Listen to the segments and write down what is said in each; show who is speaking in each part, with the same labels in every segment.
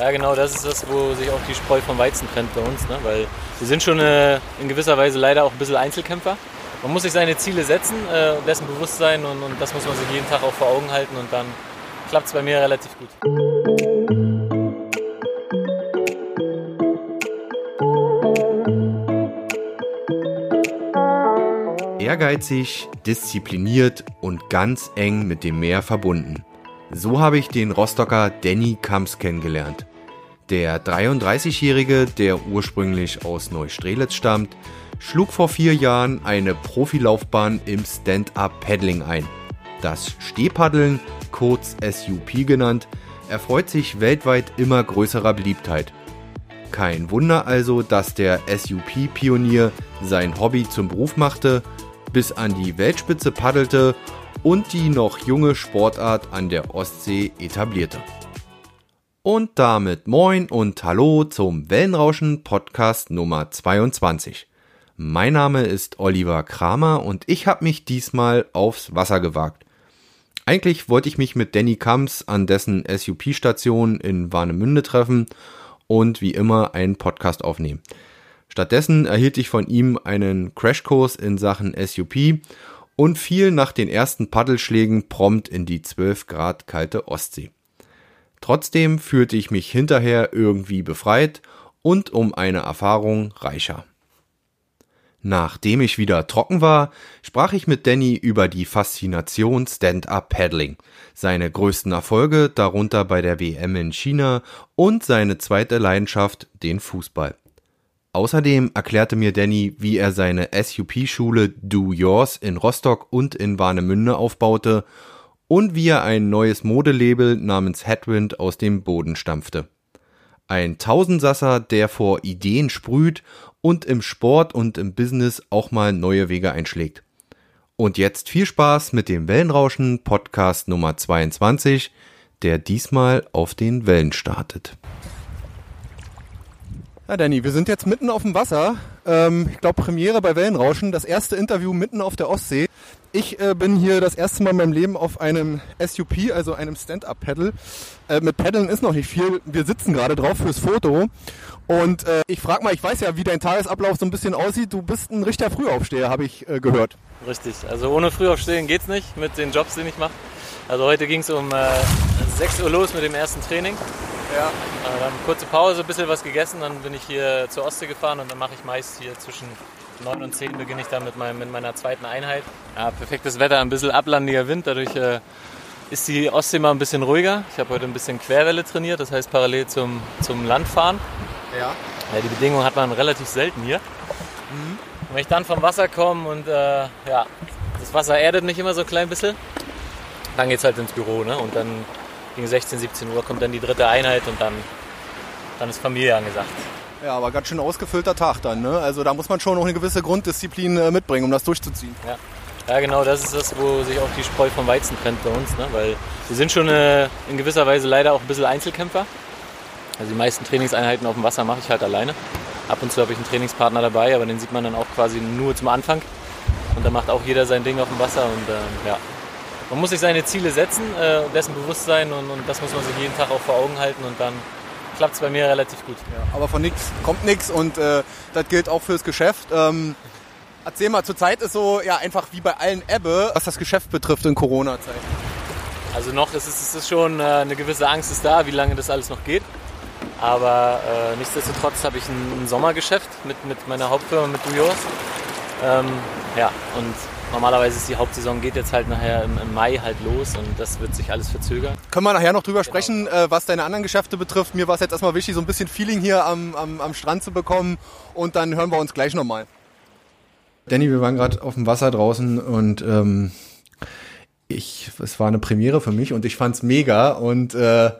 Speaker 1: Ja, genau, das ist das, wo sich auch die Spreu vom Weizen trennt bei uns, ne? weil wir sind schon äh, in gewisser Weise leider auch ein bisschen Einzelkämpfer. Man muss sich seine Ziele setzen, äh, dessen bewusst sein und, und das muss man sich jeden Tag auch vor Augen halten und dann klappt es bei mir relativ gut.
Speaker 2: Ehrgeizig, diszipliniert und ganz eng mit dem Meer verbunden. So habe ich den Rostocker Danny Kamps kennengelernt. Der 33-Jährige, der ursprünglich aus Neustrelitz stammt, schlug vor vier Jahren eine Profilaufbahn im Stand-Up-Paddling ein. Das Stehpaddeln, kurz SUP genannt, erfreut sich weltweit immer größerer Beliebtheit. Kein Wunder also, dass der SUP-Pionier sein Hobby zum Beruf machte, bis an die Weltspitze paddelte und die noch junge Sportart an der Ostsee etablierte. Und damit moin und hallo zum Wellenrauschen Podcast Nummer 22. Mein Name ist Oliver Kramer und ich habe mich diesmal aufs Wasser gewagt. Eigentlich wollte ich mich mit Danny Kamps an dessen SUP-Station in Warnemünde treffen und wie immer einen Podcast aufnehmen. Stattdessen erhielt ich von ihm einen Crashkurs in Sachen SUP und fiel nach den ersten Paddelschlägen prompt in die 12 Grad kalte Ostsee. Trotzdem fühlte ich mich hinterher irgendwie befreit und um eine Erfahrung reicher. Nachdem ich wieder trocken war, sprach ich mit Danny über die Faszination Stand-Up-Paddling, seine größten Erfolge, darunter bei der WM in China und seine zweite Leidenschaft, den Fußball. Außerdem erklärte mir Danny, wie er seine SUP-Schule Do Yours in Rostock und in Warnemünde aufbaute und wie er ein neues Modelabel namens Headwind aus dem Boden stampfte. Ein Tausendsasser, der vor Ideen sprüht und im Sport und im Business auch mal neue Wege einschlägt. Und jetzt viel Spaß mit dem Wellenrauschen Podcast Nummer 22, der diesmal auf den Wellen startet.
Speaker 3: Ja, Danny, wir sind jetzt mitten auf dem Wasser. Ähm, ich glaube, Premiere bei Wellenrauschen. Das erste Interview mitten auf der Ostsee. Ich äh, bin hier das erste Mal in meinem Leben auf einem SUP, also einem Stand-Up-Paddle. Äh, mit Paddeln ist noch nicht viel. Wir sitzen gerade drauf fürs Foto. Und äh, ich frage mal, ich weiß ja, wie dein Tagesablauf so ein bisschen aussieht. Du bist ein richtiger Frühaufsteher, habe ich äh, gehört.
Speaker 1: Richtig. Also ohne Frühaufstehen geht's nicht mit den Jobs, die ich mache. Also heute ging es um 6 Uhr los mit dem ersten Training. Ja. Äh, dann kurze Pause, ein bisschen was gegessen, dann bin ich hier zur Ostsee gefahren und dann mache ich meist hier zwischen 9 und 10 beginne ich dann mit, meinem, mit meiner zweiten Einheit. Ja, perfektes Wetter, ein bisschen ablandiger Wind, dadurch äh, ist die Ostsee mal ein bisschen ruhiger. Ich habe heute ein bisschen Querwelle trainiert, das heißt parallel zum, zum Landfahren. Ja. ja. Die Bedingungen hat man relativ selten hier. Mhm. Wenn ich dann vom Wasser komme und äh, ja, das Wasser erdet mich immer so ein klein bisschen, dann geht es halt ins Büro. Ne? Und dann gegen 16, 17 Uhr kommt dann die dritte Einheit und dann, dann ist Familie angesagt.
Speaker 3: Ja, aber ganz schön ausgefüllter Tag dann. Ne? Also da muss man schon noch eine gewisse Grunddisziplin äh, mitbringen, um das durchzuziehen.
Speaker 1: Ja. ja, genau, das ist das, wo sich auch die Spreu vom Weizen trennt bei uns. Ne? Weil wir sind schon äh, in gewisser Weise leider auch ein bisschen Einzelkämpfer. Also die meisten Trainingseinheiten auf dem Wasser mache ich halt alleine. Ab und zu habe ich einen Trainingspartner dabei, aber den sieht man dann auch quasi nur zum Anfang. Und da macht auch jeder sein Ding auf dem Wasser und äh, ja, man muss sich seine Ziele setzen, äh, dessen bewusst sein und, und, das muss man sich jeden Tag auch vor Augen halten und dann klappt es bei mir relativ gut.
Speaker 3: Ja, aber von nichts kommt nichts und äh, das gilt auch fürs Geschäft. Ähm, erzähl mal, zurzeit ist so ja einfach wie bei allen Ebbe, was das Geschäft betrifft in Corona-Zeiten.
Speaker 1: Also noch ist es ist schon äh, eine gewisse Angst ist da, wie lange das alles noch geht. Aber äh, nichtsdestotrotz habe ich ein, ein, Sommergeschäft mit, mit meiner Hauptfirma, mit Dujos. Ähm, ja, und normalerweise ist die Hauptsaison geht jetzt halt nachher im, im, Mai halt los und das wird sich alles verzögern.
Speaker 3: Können wir nachher noch drüber genau. sprechen, äh, was deine anderen Geschäfte betrifft. Mir war es jetzt erstmal wichtig, so ein bisschen Feeling hier am, am, am Strand zu bekommen und dann hören wir uns gleich nochmal. Danny, wir waren gerade auf dem Wasser draußen und ähm, ich, es war eine Premiere für mich und ich fand es mega und äh,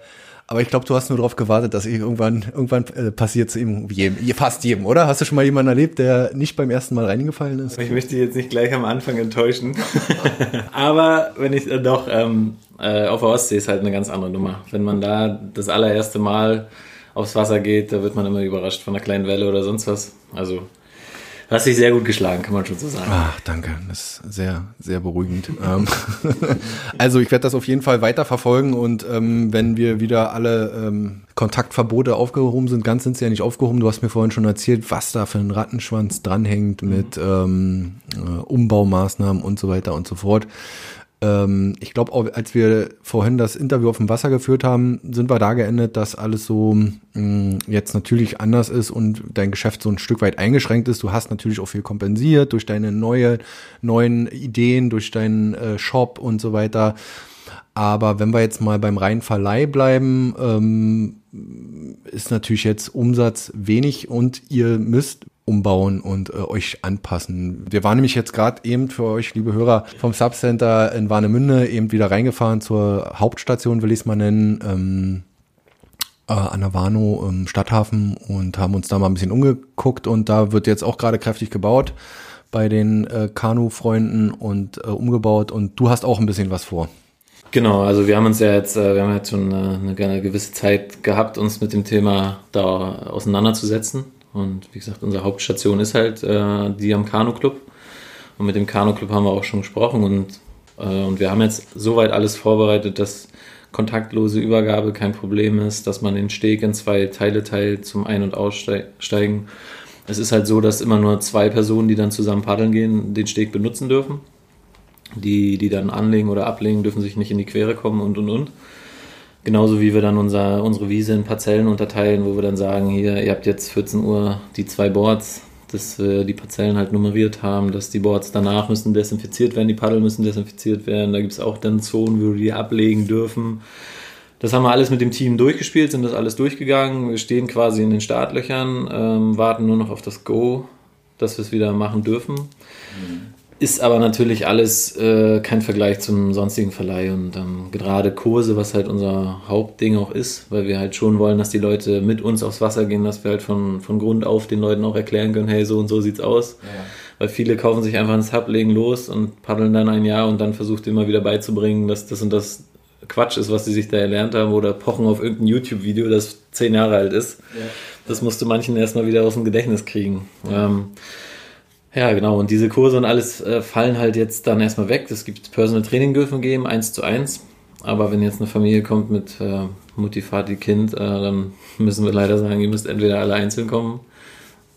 Speaker 3: aber ich glaube, du hast nur darauf gewartet, dass irgendwann irgendwann äh, passiert zu ihm jedem, fast jedem, oder? Hast du schon mal jemanden erlebt, der nicht beim ersten Mal reingefallen ist?
Speaker 4: Ich möchte jetzt nicht gleich am Anfang enttäuschen, aber wenn ich äh, doch ähm, äh, auf der Ostsee ist halt eine ganz andere Nummer. Wenn man da das allererste Mal aufs Wasser geht, da wird man immer überrascht von einer kleinen Welle oder sonst was. Also
Speaker 1: hast dich sehr gut geschlagen, kann man schon so sagen.
Speaker 2: Ach, danke. Das ist sehr, sehr beruhigend. Ähm, also ich werde das auf jeden Fall weiter verfolgen und ähm, wenn wir wieder alle ähm, Kontaktverbote aufgehoben sind, ganz sind sie ja nicht aufgehoben. Du hast mir vorhin schon erzählt, was da für ein Rattenschwanz dranhängt mit ähm, äh, Umbaumaßnahmen und so weiter und so fort. Ähm, ich glaube, als wir vorhin das Interview auf dem Wasser geführt haben, sind wir da geendet, dass alles so mh, mm, jetzt natürlich anders ist und dein Geschäft so ein Stück weit eingeschränkt ist. Du hast natürlich auch viel kompensiert durch deine neue, neuen Ideen, durch deinen äh, Shop und so weiter. Aber wenn wir jetzt mal beim reinen Verleih bleiben, ähm, ist natürlich jetzt Umsatz wenig und ihr müsst umbauen und äh, euch anpassen. Wir waren nämlich jetzt gerade eben für euch, liebe Hörer, vom Subcenter in Warnemünde eben wieder reingefahren zur Hauptstation, will ich es mal nennen, ähm, äh, an der Warnow im Stadthafen und haben uns da mal ein bisschen umgeguckt und da wird jetzt auch gerade kräftig gebaut bei den äh, Kanu-Freunden und äh, umgebaut und du hast auch ein bisschen was vor.
Speaker 1: Genau, also wir haben uns ja jetzt, äh, wir haben jetzt schon eine, eine gewisse Zeit gehabt, uns mit dem Thema da auseinanderzusetzen. Und wie gesagt, unsere Hauptstation ist halt äh, die am Kanu Club. Und mit dem Kanu Club haben wir auch schon gesprochen und, äh, und wir haben jetzt soweit alles vorbereitet, dass kontaktlose Übergabe kein Problem ist, dass man den Steg in zwei Teile teilt zum Ein- und Aussteigen. Es ist halt so, dass immer nur zwei Personen, die dann zusammen paddeln gehen, den Steg benutzen dürfen. Die, die dann anlegen oder ablegen, dürfen sich nicht in die Quere kommen und und und. Genauso wie wir dann unser, unsere Wiese in Parzellen unterteilen, wo wir dann sagen, hier, ihr habt jetzt 14 Uhr die zwei Boards, dass wir die Parzellen halt nummeriert haben, dass die Boards danach müssen desinfiziert werden, die Paddel müssen desinfiziert werden. Da gibt es auch dann Zonen, wo wir die ablegen dürfen. Das haben wir alles mit dem Team durchgespielt, sind das alles durchgegangen. Wir stehen quasi in den Startlöchern, ähm, warten nur noch auf das Go, dass wir es wieder machen dürfen. Mhm. Ist aber natürlich alles äh, kein Vergleich zum sonstigen Verleih und ähm, gerade Kurse, was halt unser Hauptding auch ist, weil wir halt schon wollen, dass die Leute mit uns aufs Wasser gehen, dass wir halt von, von Grund auf den Leuten auch erklären können, hey, so und so sieht's aus. Ja. Weil viele kaufen sich einfach ins Hub, legen los und paddeln dann ein Jahr und dann versucht immer wieder beizubringen, dass das und das Quatsch ist, was sie sich da erlernt haben oder pochen auf irgendein YouTube-Video, das zehn Jahre alt ist. Ja. Das musste manchen erstmal wieder aus dem Gedächtnis kriegen. Ja. Ähm, ja, genau. Und diese Kurse und alles äh, fallen halt jetzt dann erstmal weg. Es gibt Personal Training dürfen geben, eins zu eins. Aber wenn jetzt eine Familie kommt mit äh, Mutti, Vati, Kind, äh, dann müssen wir leider sagen, ihr müsst entweder alle einzeln kommen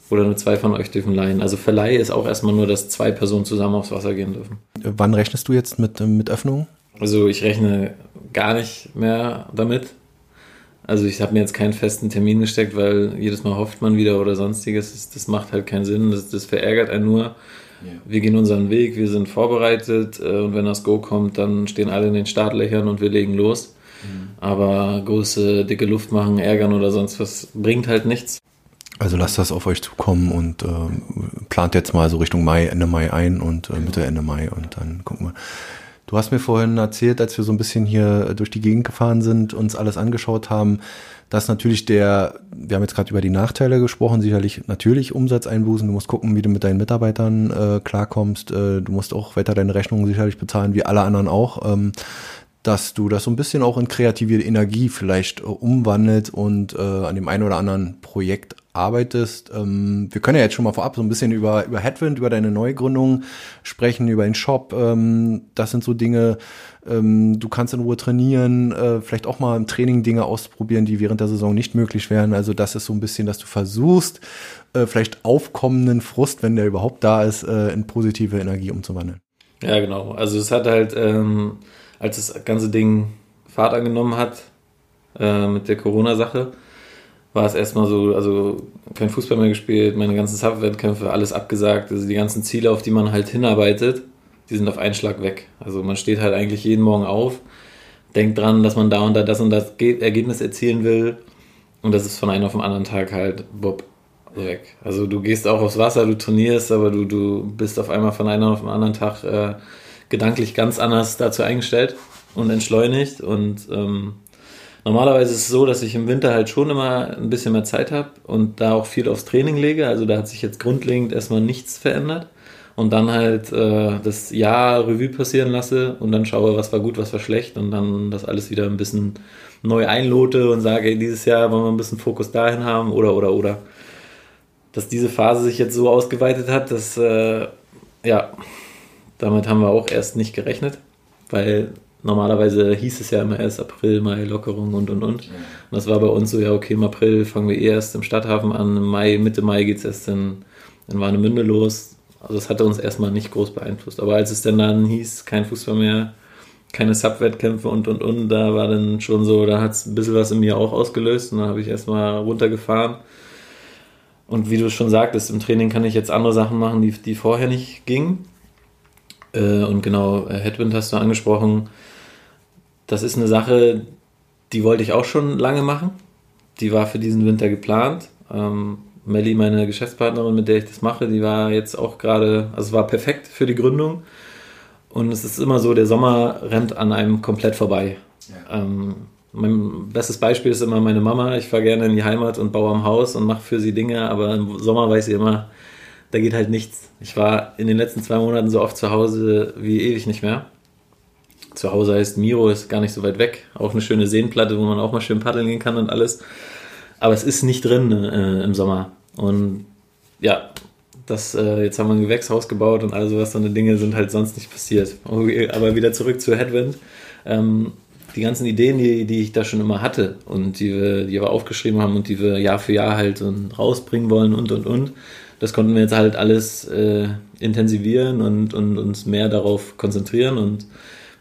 Speaker 1: oder nur zwei von euch dürfen leihen. Also Verleih ist auch erstmal nur, dass zwei Personen zusammen aufs Wasser gehen dürfen.
Speaker 2: Wann rechnest du jetzt mit, mit Öffnung?
Speaker 1: Also ich rechne gar nicht mehr damit. Also ich habe mir jetzt keinen festen Termin gesteckt, weil jedes Mal hofft man wieder oder sonstiges. Das, das macht halt keinen Sinn. Das, das verärgert einen nur. Ja. Wir gehen unseren Weg, wir sind vorbereitet äh, und wenn das Go kommt, dann stehen alle in den Startlöchern und wir legen los. Mhm. Aber große, dicke Luft machen, ärgern oder sonst was bringt halt nichts.
Speaker 2: Also lasst das auf euch zukommen und äh, plant jetzt mal so Richtung Mai, Ende Mai ein und äh, Mitte, Ende Mai und dann gucken wir. Du hast mir vorhin erzählt, als wir so ein bisschen hier durch die Gegend gefahren sind, uns alles angeschaut haben, dass natürlich der, wir haben jetzt gerade über die Nachteile gesprochen, sicherlich natürlich Umsatzeinbußen. Du musst gucken, wie du mit deinen Mitarbeitern äh, klarkommst. Äh, du musst auch weiter deine Rechnungen sicherlich bezahlen, wie alle anderen auch. Ähm, dass du das so ein bisschen auch in kreative Energie vielleicht äh, umwandelt und äh, an dem einen oder anderen Projekt arbeitest. Ähm, wir können ja jetzt schon mal vorab so ein bisschen über, über Headwind, über deine Neugründung sprechen, über den Shop. Ähm, das sind so Dinge, ähm, du kannst in Ruhe trainieren, äh, vielleicht auch mal im Training Dinge ausprobieren, die während der Saison nicht möglich wären. Also das ist so ein bisschen, dass du versuchst, äh, vielleicht aufkommenden Frust, wenn der überhaupt da ist, äh, in positive Energie umzuwandeln.
Speaker 1: Ja, genau. Also es hat halt, ähm, als das ganze Ding Fahrt angenommen hat äh, mit der Corona-Sache, war es erstmal so, also kein Fußball mehr gespielt, meine ganzen Sub-Wettkämpfe, alles abgesagt. Also die ganzen Ziele, auf die man halt hinarbeitet, die sind auf einen Schlag weg. Also man steht halt eigentlich jeden Morgen auf, denkt dran, dass man da und da das und das Ergebnis erzielen will und das ist von einem auf den anderen Tag halt bob weg. Also du gehst auch aufs Wasser, du trainierst, aber du, du bist auf einmal von einem auf den anderen Tag äh, gedanklich ganz anders dazu eingestellt und entschleunigt und ähm, Normalerweise ist es so, dass ich im Winter halt schon immer ein bisschen mehr Zeit habe und da auch viel aufs Training lege. Also da hat sich jetzt grundlegend erstmal nichts verändert. Und dann halt äh, das Jahr Revue passieren lasse und dann schaue, was war gut, was war schlecht und dann das alles wieder ein bisschen neu einlote und sage, ey, dieses Jahr wollen wir ein bisschen Fokus dahin haben oder oder oder. dass diese Phase sich jetzt so ausgeweitet hat, dass, äh, ja, damit haben wir auch erst nicht gerechnet, weil normalerweise hieß es ja immer erst April, Mai, Lockerung und und und. Und das war bei uns so, ja, okay, im April fangen wir eh erst im Stadthafen an, im Mai, Mitte Mai geht es erst in, in Warnemünde los. Also das hatte uns erstmal nicht groß beeinflusst. Aber als es dann dann hieß, kein Fußball mehr, keine Sub-Wettkämpfe und und und, da war dann schon so, da hat es ein bisschen was in mir auch ausgelöst und dann habe ich erstmal runtergefahren. Und wie du schon sagtest, im Training kann ich jetzt andere Sachen machen, die, die vorher nicht gingen. Äh, und genau, Headwind hast du angesprochen. Das ist eine Sache, die wollte ich auch schon lange machen. Die war für diesen Winter geplant. Ähm, Melly, meine Geschäftspartnerin, mit der ich das mache, die war jetzt auch gerade, also war perfekt für die Gründung. Und es ist immer so, der Sommer rennt an einem komplett vorbei. Ja. Ähm, mein bestes Beispiel ist immer meine Mama. Ich fahre gerne in die Heimat und baue am Haus und mache für sie Dinge, aber im Sommer weiß sie immer, da geht halt nichts. Ich war in den letzten zwei Monaten so oft zu Hause wie ewig nicht mehr. Zu Hause heißt Miro, ist gar nicht so weit weg. Auch eine schöne Seenplatte, wo man auch mal schön paddeln gehen kann und alles. Aber es ist nicht drin äh, im Sommer. Und ja, das, äh, jetzt haben wir ein Gewächshaus gebaut und all sowas, so eine Dinge sind halt sonst nicht passiert. Aber wieder zurück zu Headwind. Ähm, die ganzen Ideen, die, die ich da schon immer hatte und die wir, die wir aufgeschrieben haben und die wir Jahr für Jahr halt rausbringen wollen und und und, das konnten wir jetzt halt alles äh, intensivieren und, und uns mehr darauf konzentrieren und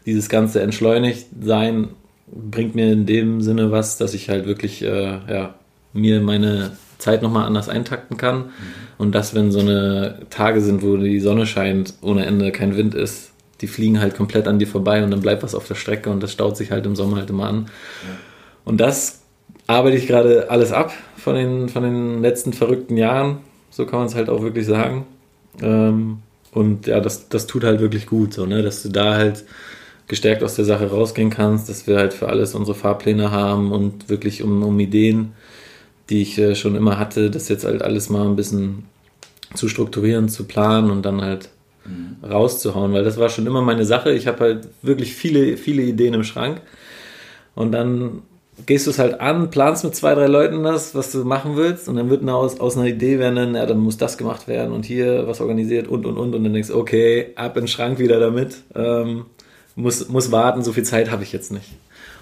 Speaker 1: dieses ganze entschleunigt sein bringt mir in dem Sinne was, dass ich halt wirklich äh, ja, mir meine Zeit nochmal anders eintakten kann. Mhm. Und dass, wenn so eine Tage sind, wo die Sonne scheint, ohne Ende kein Wind ist, die fliegen halt komplett an dir vorbei und dann bleibt was auf der Strecke und das staut sich halt im Sommer halt immer an. Ja. Und das arbeite ich gerade alles ab von den, von den letzten verrückten Jahren. So kann man es halt auch wirklich sagen. Ähm, und ja, das, das tut halt wirklich gut, so, ne? dass du da halt gestärkt aus der Sache rausgehen kannst, dass wir halt für alles unsere Fahrpläne haben und wirklich um, um Ideen die ich äh, schon immer hatte, das jetzt halt alles mal ein bisschen zu strukturieren, zu planen und dann halt mhm. rauszuhauen, weil das war schon immer meine Sache. Ich habe halt wirklich viele, viele Ideen im Schrank. Und dann gehst du es halt an, planst mit zwei, drei Leuten das, was du machen willst. Und dann wird aus, aus einer Idee werden, dann, ja, dann muss das gemacht werden und hier was organisiert und und und. Und dann denkst du, okay, ab in den Schrank wieder damit, ähm, muss, muss warten, so viel Zeit habe ich jetzt nicht.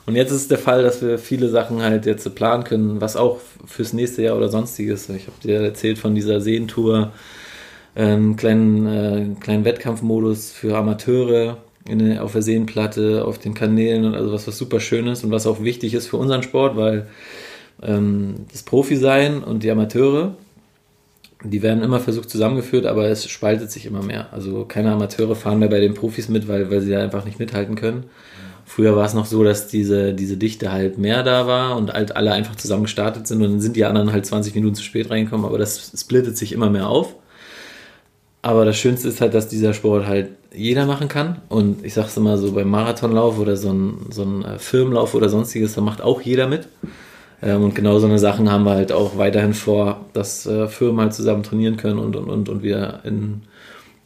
Speaker 1: Und jetzt ist der Fall, dass wir viele Sachen halt jetzt planen können, was auch fürs nächste Jahr oder sonstiges. Ich habe dir erzählt von dieser Seentour, einen kleinen, äh, kleinen Wettkampfmodus für Amateure in, auf der Seenplatte, auf den Kanälen und also was, was super schön ist und was auch wichtig ist für unseren Sport, weil ähm, das Profi-Sein und die Amateure, die werden immer versucht zusammengeführt, aber es spaltet sich immer mehr. Also keine Amateure fahren mehr bei den Profis mit, weil, weil sie einfach nicht mithalten können. Früher war es noch so, dass diese, diese Dichte halt mehr da war und halt alle einfach zusammen gestartet sind und dann sind die anderen halt 20 Minuten zu spät reingekommen, aber das splittet sich immer mehr auf. Aber das Schönste ist halt, dass dieser Sport halt jeder machen kann. Und ich sag's immer so beim Marathonlauf oder so ein, so ein äh, Firmenlauf oder sonstiges, da macht auch jeder mit. Ähm, und genau so eine Sachen haben wir halt auch weiterhin vor, dass äh, Firmen halt zusammen trainieren können und, und, und, und wir in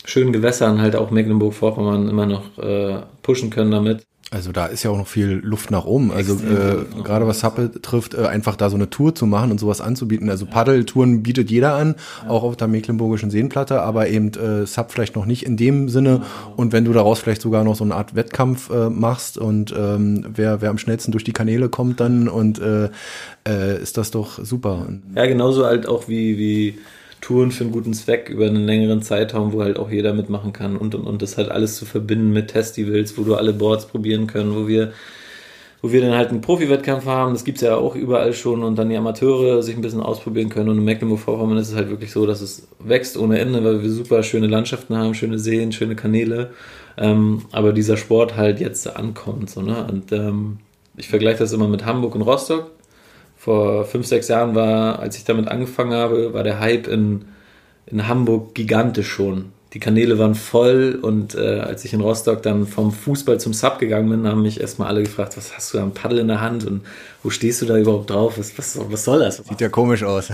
Speaker 1: schönen Gewässern halt auch Mecklenburg-Vorpommern immer noch äh, pushen können damit.
Speaker 2: Also da ist ja auch noch viel Luft nach oben. Also äh, gerade was Sappe betrifft, äh, einfach da so eine Tour zu machen und sowas anzubieten. Also Paddeltouren bietet jeder an, ja. auch auf der Mecklenburgischen Seenplatte, aber eben äh, Sub vielleicht noch nicht in dem Sinne. Und wenn du daraus vielleicht sogar noch so eine Art Wettkampf äh, machst und ähm, wer, wer am schnellsten durch die Kanäle kommt dann und äh, äh, ist das doch super.
Speaker 1: Ja, genauso halt auch wie, wie Touren für einen guten Zweck über einen längeren Zeitraum, wo halt auch jeder mitmachen kann und und und das halt alles zu verbinden mit Festivals, wo du alle Boards probieren können, wo wir wo wir dann halt einen Profi-Wettkampf haben, das gibt es ja auch überall schon und dann die Amateure sich ein bisschen ausprobieren können. Und in Mecklenburg-Vorpommern ist es halt wirklich so, dass es wächst ohne Ende, weil wir super schöne Landschaften haben, schöne Seen, schöne Kanäle, ähm, aber dieser Sport halt jetzt ankommt, so, ne? und ähm, ich vergleiche das immer mit Hamburg und Rostock, vor fünf, sechs Jahren war, als ich damit angefangen habe, war der Hype in, in Hamburg gigantisch schon. Die Kanäle waren voll und äh, als ich in Rostock dann vom Fußball zum Sub gegangen bin, haben mich erstmal alle gefragt, was hast du da ein Paddel in der Hand und wo stehst du da überhaupt drauf? Was, was, was soll das?
Speaker 2: Sieht ja komisch aus.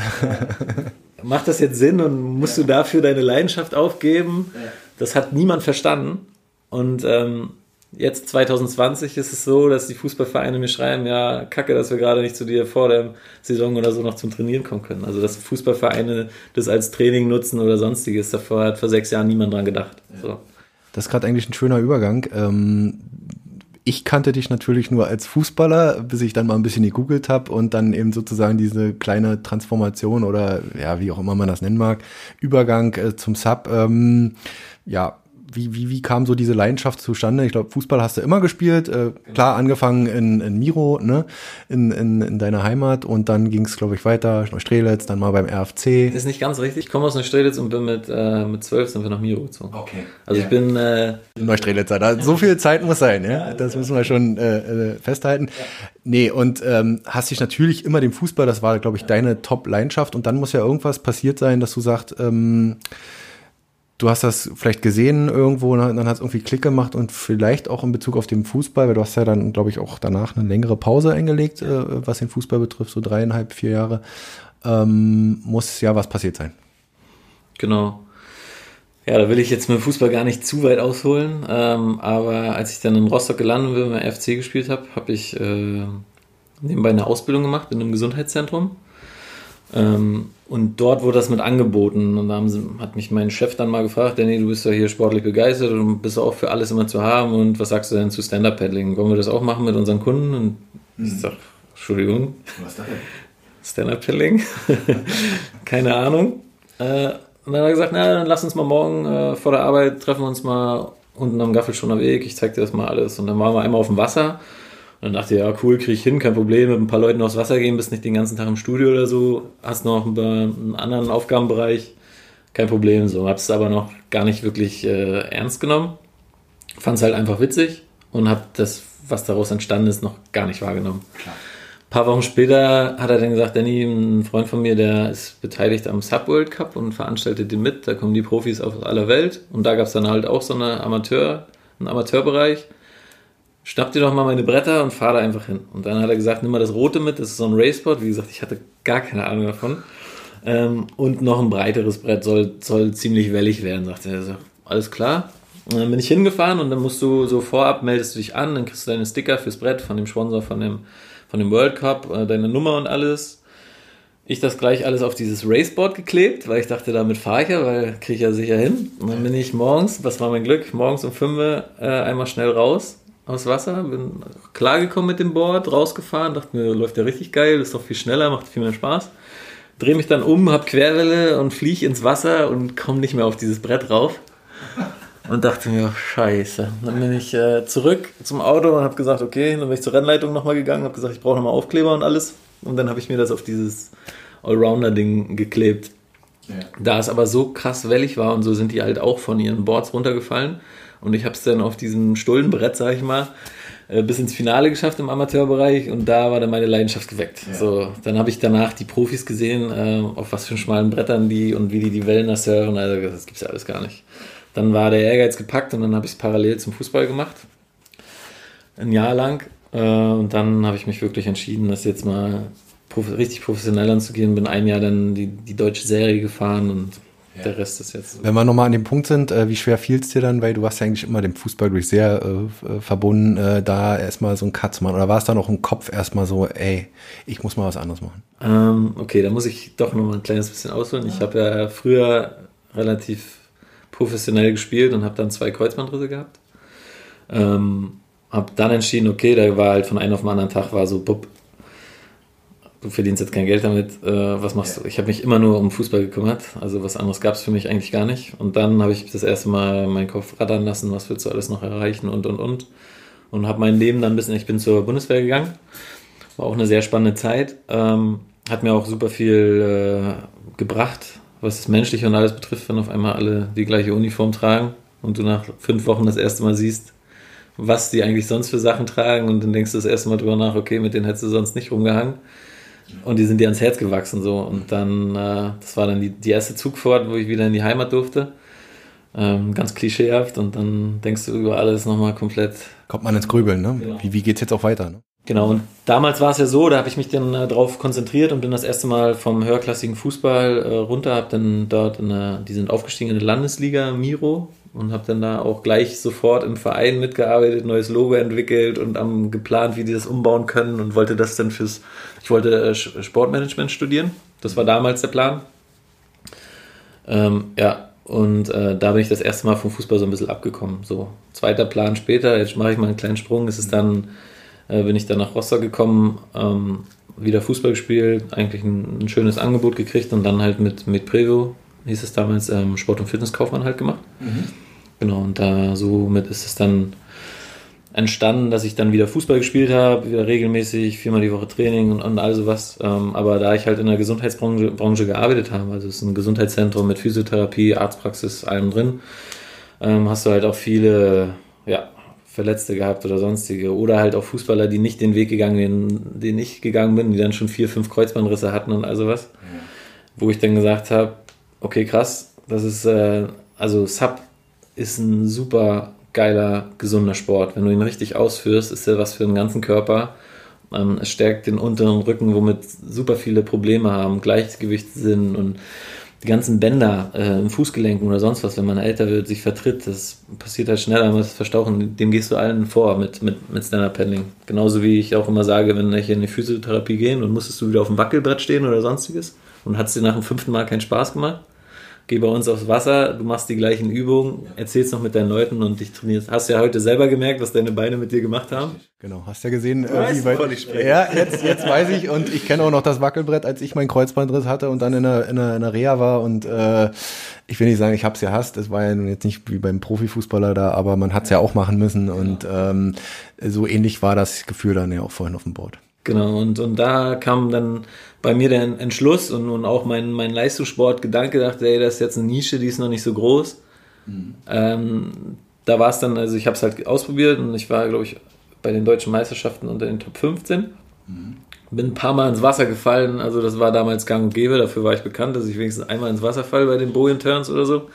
Speaker 1: Macht das jetzt Sinn und musst du dafür deine Leidenschaft aufgeben? Das hat niemand verstanden. Und ähm, jetzt 2020 ist es so, dass die Fußballvereine mir schreiben, ja, kacke, dass wir gerade nicht zu dir vor der Saison oder so noch zum Trainieren kommen können. Also dass Fußballvereine das als Training nutzen oder sonstiges. Davor hat vor sechs Jahren niemand dran gedacht. So.
Speaker 2: Das ist gerade eigentlich ein schöner Übergang. Ähm, ich kannte dich natürlich nur als Fußballer, bis ich dann mal ein bisschen gegoogelt habe und dann eben sozusagen diese kleine Transformation oder ja, wie auch immer man das nennen mag, Übergang äh, zum Sub. Ähm, ja, wie, wie, wie kam so diese Leidenschaft zustande? Ich glaube, Fußball hast du immer gespielt. Äh, klar, angefangen in, in Miro, ne? in, in, in deiner Heimat und dann ging es, glaube ich, weiter, Neustrelitz, dann mal beim RFC.
Speaker 1: Das ist nicht ganz richtig. Ich komme aus Neustrelitz und bin mit, äh, mit zwölf sind wir nach Miro gezogen. Okay. Also yeah. ich bin... Äh,
Speaker 2: Neustrelitzer, da, so viel Zeit muss sein, ja? ja das müssen wir schon äh, äh, festhalten. Ja. Nee, und ähm, hast dich natürlich immer dem Fußball, das war, glaube ich, deine Top-Leidenschaft und dann muss ja irgendwas passiert sein, dass du sagst, ähm, du hast das vielleicht gesehen irgendwo und dann hat es irgendwie Klick gemacht und vielleicht auch in Bezug auf den Fußball, weil du hast ja dann, glaube ich, auch danach eine längere Pause eingelegt, äh, was den Fußball betrifft, so dreieinhalb, vier Jahre. Ähm, muss ja was passiert sein.
Speaker 1: Genau. Ja, da will ich jetzt mit dem Fußball gar nicht zu weit ausholen, ähm, aber als ich dann in Rostock gelandet bin, beim FC gespielt habe, habe ich äh, nebenbei eine Ausbildung gemacht in einem Gesundheitszentrum. Ähm, und dort wurde das mit angeboten. Und da haben, hat mich mein Chef dann mal gefragt, Danny, du bist ja hier sportlich begeistert und bist auch für alles immer zu haben. Und was sagst du denn zu Stand-Up-Paddling? Wollen wir das auch machen mit unseren Kunden? Und ich mhm. sag, Entschuldigung. Was da denn? Stand-Up-Paddling? Keine Ahnung. Äh, und dann hat er gesagt, na, dann lass uns mal morgen äh, vor der Arbeit treffen wir uns mal unten am Gaffelschoner Weg. Ich zeig dir das mal alles. Und dann waren wir einmal auf dem Wasser dann dachte ich, ja, cool, kriege ich hin, kein Problem, mit ein paar Leuten aufs Wasser gehen, bist nicht den ganzen Tag im Studio oder so, hast noch einen anderen Aufgabenbereich, kein Problem. So, hab's aber noch gar nicht wirklich äh, ernst genommen. Fand es halt einfach witzig und hab das, was daraus entstanden ist, noch gar nicht wahrgenommen. Klar. Ein paar Wochen später hat er dann gesagt, Danny, ein Freund von mir, der ist beteiligt am Sub World Cup und veranstaltet den mit. Da kommen die Profis aus aller Welt. Und da gab es dann halt auch so eine Amateur, einen Amateurbereich schnapp dir doch mal meine Bretter und fahr da einfach hin. Und dann hat er gesagt, nimm mal das rote mit, das ist so ein Raceboard. Wie gesagt, ich hatte gar keine Ahnung davon. Ähm, und noch ein breiteres Brett soll, soll ziemlich wellig werden, sagte er. So, alles klar. Und dann bin ich hingefahren und dann musst du so vorab, meldest du dich an, dann kriegst du deine Sticker fürs Brett von dem Sponsor von dem, von dem World Cup, äh, deine Nummer und alles. Ich das gleich alles auf dieses Raceboard geklebt, weil ich dachte, damit fahre ich ja, weil kriege ich ja sicher hin. Und dann bin ich morgens, was war mein Glück, morgens um 5 Uhr äh, einmal schnell raus aus Wasser, bin klargekommen mit dem Board, rausgefahren, dachte mir, läuft ja richtig geil, ist doch viel schneller, macht viel mehr Spaß. Drehe mich dann um, hab Querwelle und fliege ins Wasser und komme nicht mehr auf dieses Brett rauf. Und dachte mir, scheiße. Dann bin ich äh, zurück zum Auto und habe gesagt, okay, dann bin ich zur Rennleitung nochmal gegangen, habe gesagt, ich brauche nochmal Aufkleber und alles. Und dann habe ich mir das auf dieses Allrounder-Ding geklebt. Ja. Da es aber so krass wellig war und so sind die halt auch von ihren Boards runtergefallen, und ich habe es dann auf diesem Stullenbrett, sag ich mal, äh, bis ins Finale geschafft im Amateurbereich und da war dann meine Leidenschaft geweckt. Ja. So, dann habe ich danach die Profis gesehen, äh, auf was für schmalen Brettern die und wie die die Wellen da surfen. Also das gibt's ja alles gar nicht. Dann war der Ehrgeiz gepackt und dann habe ich es parallel zum Fußball gemacht. Ein Jahr lang. Äh, und dann habe ich mich wirklich entschieden, das jetzt mal prof richtig professionell anzugehen. Bin ein Jahr dann die, die deutsche Serie gefahren und ja. Der Rest ist jetzt.
Speaker 2: Wenn wir nochmal an dem Punkt sind, äh, wie schwer fiel es dir dann, weil du warst ja eigentlich immer dem Fußball durch sehr äh, äh, verbunden, äh, da erstmal so ein Cut zu machen? Oder war es da noch im Kopf erstmal so, ey, ich muss mal was anderes machen?
Speaker 1: Ähm, okay, da muss ich doch nochmal ein kleines bisschen ausholen. Ich habe ja früher relativ professionell gespielt und habe dann zwei Kreuzbandrisse gehabt. Ähm, habe dann entschieden, okay, da war halt von einem auf den anderen Tag war so, bupp, du verdienst jetzt kein Geld damit, äh, was machst ja. du? Ich habe mich immer nur um Fußball gekümmert, also was anderes gab es für mich eigentlich gar nicht. Und dann habe ich das erste Mal meinen Kopf rattern lassen, was willst du alles noch erreichen und und und. Und habe mein Leben dann ein bisschen, ich bin zur Bundeswehr gegangen, war auch eine sehr spannende Zeit, ähm, hat mir auch super viel äh, gebracht, was das Menschliche und alles betrifft, wenn auf einmal alle die gleiche Uniform tragen und du nach fünf Wochen das erste Mal siehst, was die eigentlich sonst für Sachen tragen und dann denkst du das erste Mal drüber nach, okay, mit denen hättest du sonst nicht rumgehangen. Und die sind dir ans Herz gewachsen so. Und dann, äh, das war dann die, die erste Zugfahrt, wo ich wieder in die Heimat durfte. Ähm, ganz klischeehaft und dann denkst du über alles nochmal komplett.
Speaker 2: Kommt man ins Grübeln, ne? Genau. Wie, wie geht's jetzt auch weiter, ne?
Speaker 1: Genau, und damals war es ja so, da habe ich mich dann äh, drauf konzentriert und bin das erste Mal vom höherklassigen Fußball äh, runter, habe dann dort, eine, die sind aufgestiegen in eine Landesliga, Miro, und habe dann da auch gleich sofort im Verein mitgearbeitet, neues Logo entwickelt und am geplant, wie die das umbauen können und wollte das dann fürs, ich wollte äh, Sportmanagement studieren. Das war damals der Plan. Ähm, ja, und äh, da bin ich das erste Mal vom Fußball so ein bisschen abgekommen. So, zweiter Plan später, jetzt mache ich mal einen kleinen Sprung, ist es dann, äh, bin ich dann nach Rostock gekommen, ähm, wieder Fußball gespielt, eigentlich ein, ein, schönes Angebot gekriegt und dann halt mit, mit Previo, hieß es damals, ähm, Sport- und Fitnesskaufmann halt gemacht. Mhm. Genau, und da somit ist es dann entstanden, dass ich dann wieder Fußball gespielt habe, wieder regelmäßig, viermal die Woche Training und, und all sowas. Ähm, aber da ich halt in der Gesundheitsbranche Branche gearbeitet habe, also es ist ein Gesundheitszentrum mit Physiotherapie, Arztpraxis, allem drin, ähm, hast du halt auch viele ja, Verletzte gehabt oder sonstige. Oder halt auch Fußballer, die nicht den Weg gegangen den, den ich gegangen bin, die dann schon vier, fünf Kreuzbandrisse hatten und all sowas. Ja. Wo ich dann gesagt habe, okay, krass, das ist, äh, also Sub ist ein super geiler, gesunder Sport. Wenn du ihn richtig ausführst, ist er was für den ganzen Körper. Ähm, es stärkt den unteren Rücken, womit super viele Probleme haben, Gleichgewichtssinn und die ganzen Bänder äh, im Fußgelenken oder sonst was, wenn man älter wird, sich vertritt, das passiert halt schneller als das Verstauchen. Dem gehst du allen vor mit, mit, mit Stand-Up-Paddling. Genauso wie ich auch immer sage, wenn ich in die Physiotherapie gehen und musstest du wieder auf dem Wackelbrett stehen oder sonstiges und hat es dir nach dem fünften Mal keinen Spaß gemacht, geh bei uns aufs Wasser, du machst die gleichen Übungen, erzählst noch mit deinen Leuten und dich trainierst. Hast du ja heute selber gemerkt, was deine Beine mit dir gemacht haben?
Speaker 2: Genau, hast ja gesehen, äh, wie weit. Ja, jetzt, jetzt weiß ich und ich kenne auch noch das Wackelbrett, als ich meinen Kreuzbandriss hatte und dann in der, in der, in der Reha war und äh, ich will nicht sagen, ich hab's ja hasst, es war ja nun jetzt nicht wie beim Profifußballer da, aber man hat's ja auch machen müssen und ähm, so ähnlich war das Gefühl dann ja auch vorhin auf dem Board.
Speaker 1: Genau, und, und da kam dann bei mir der Entschluss und, und auch mein, mein Leistungssport-Gedanke, dachte, ey, das ist jetzt eine Nische, die ist noch nicht so groß. Mhm. Ähm, da war es dann, also ich habe es halt ausprobiert und ich war, glaube ich, bei den deutschen Meisterschaften unter den Top 15. Mhm. Bin ein paar Mal ins Wasser gefallen, also das war damals gang und gäbe, dafür war ich bekannt, dass ich wenigstens einmal ins Wasser falle bei den Bojen Turns oder so.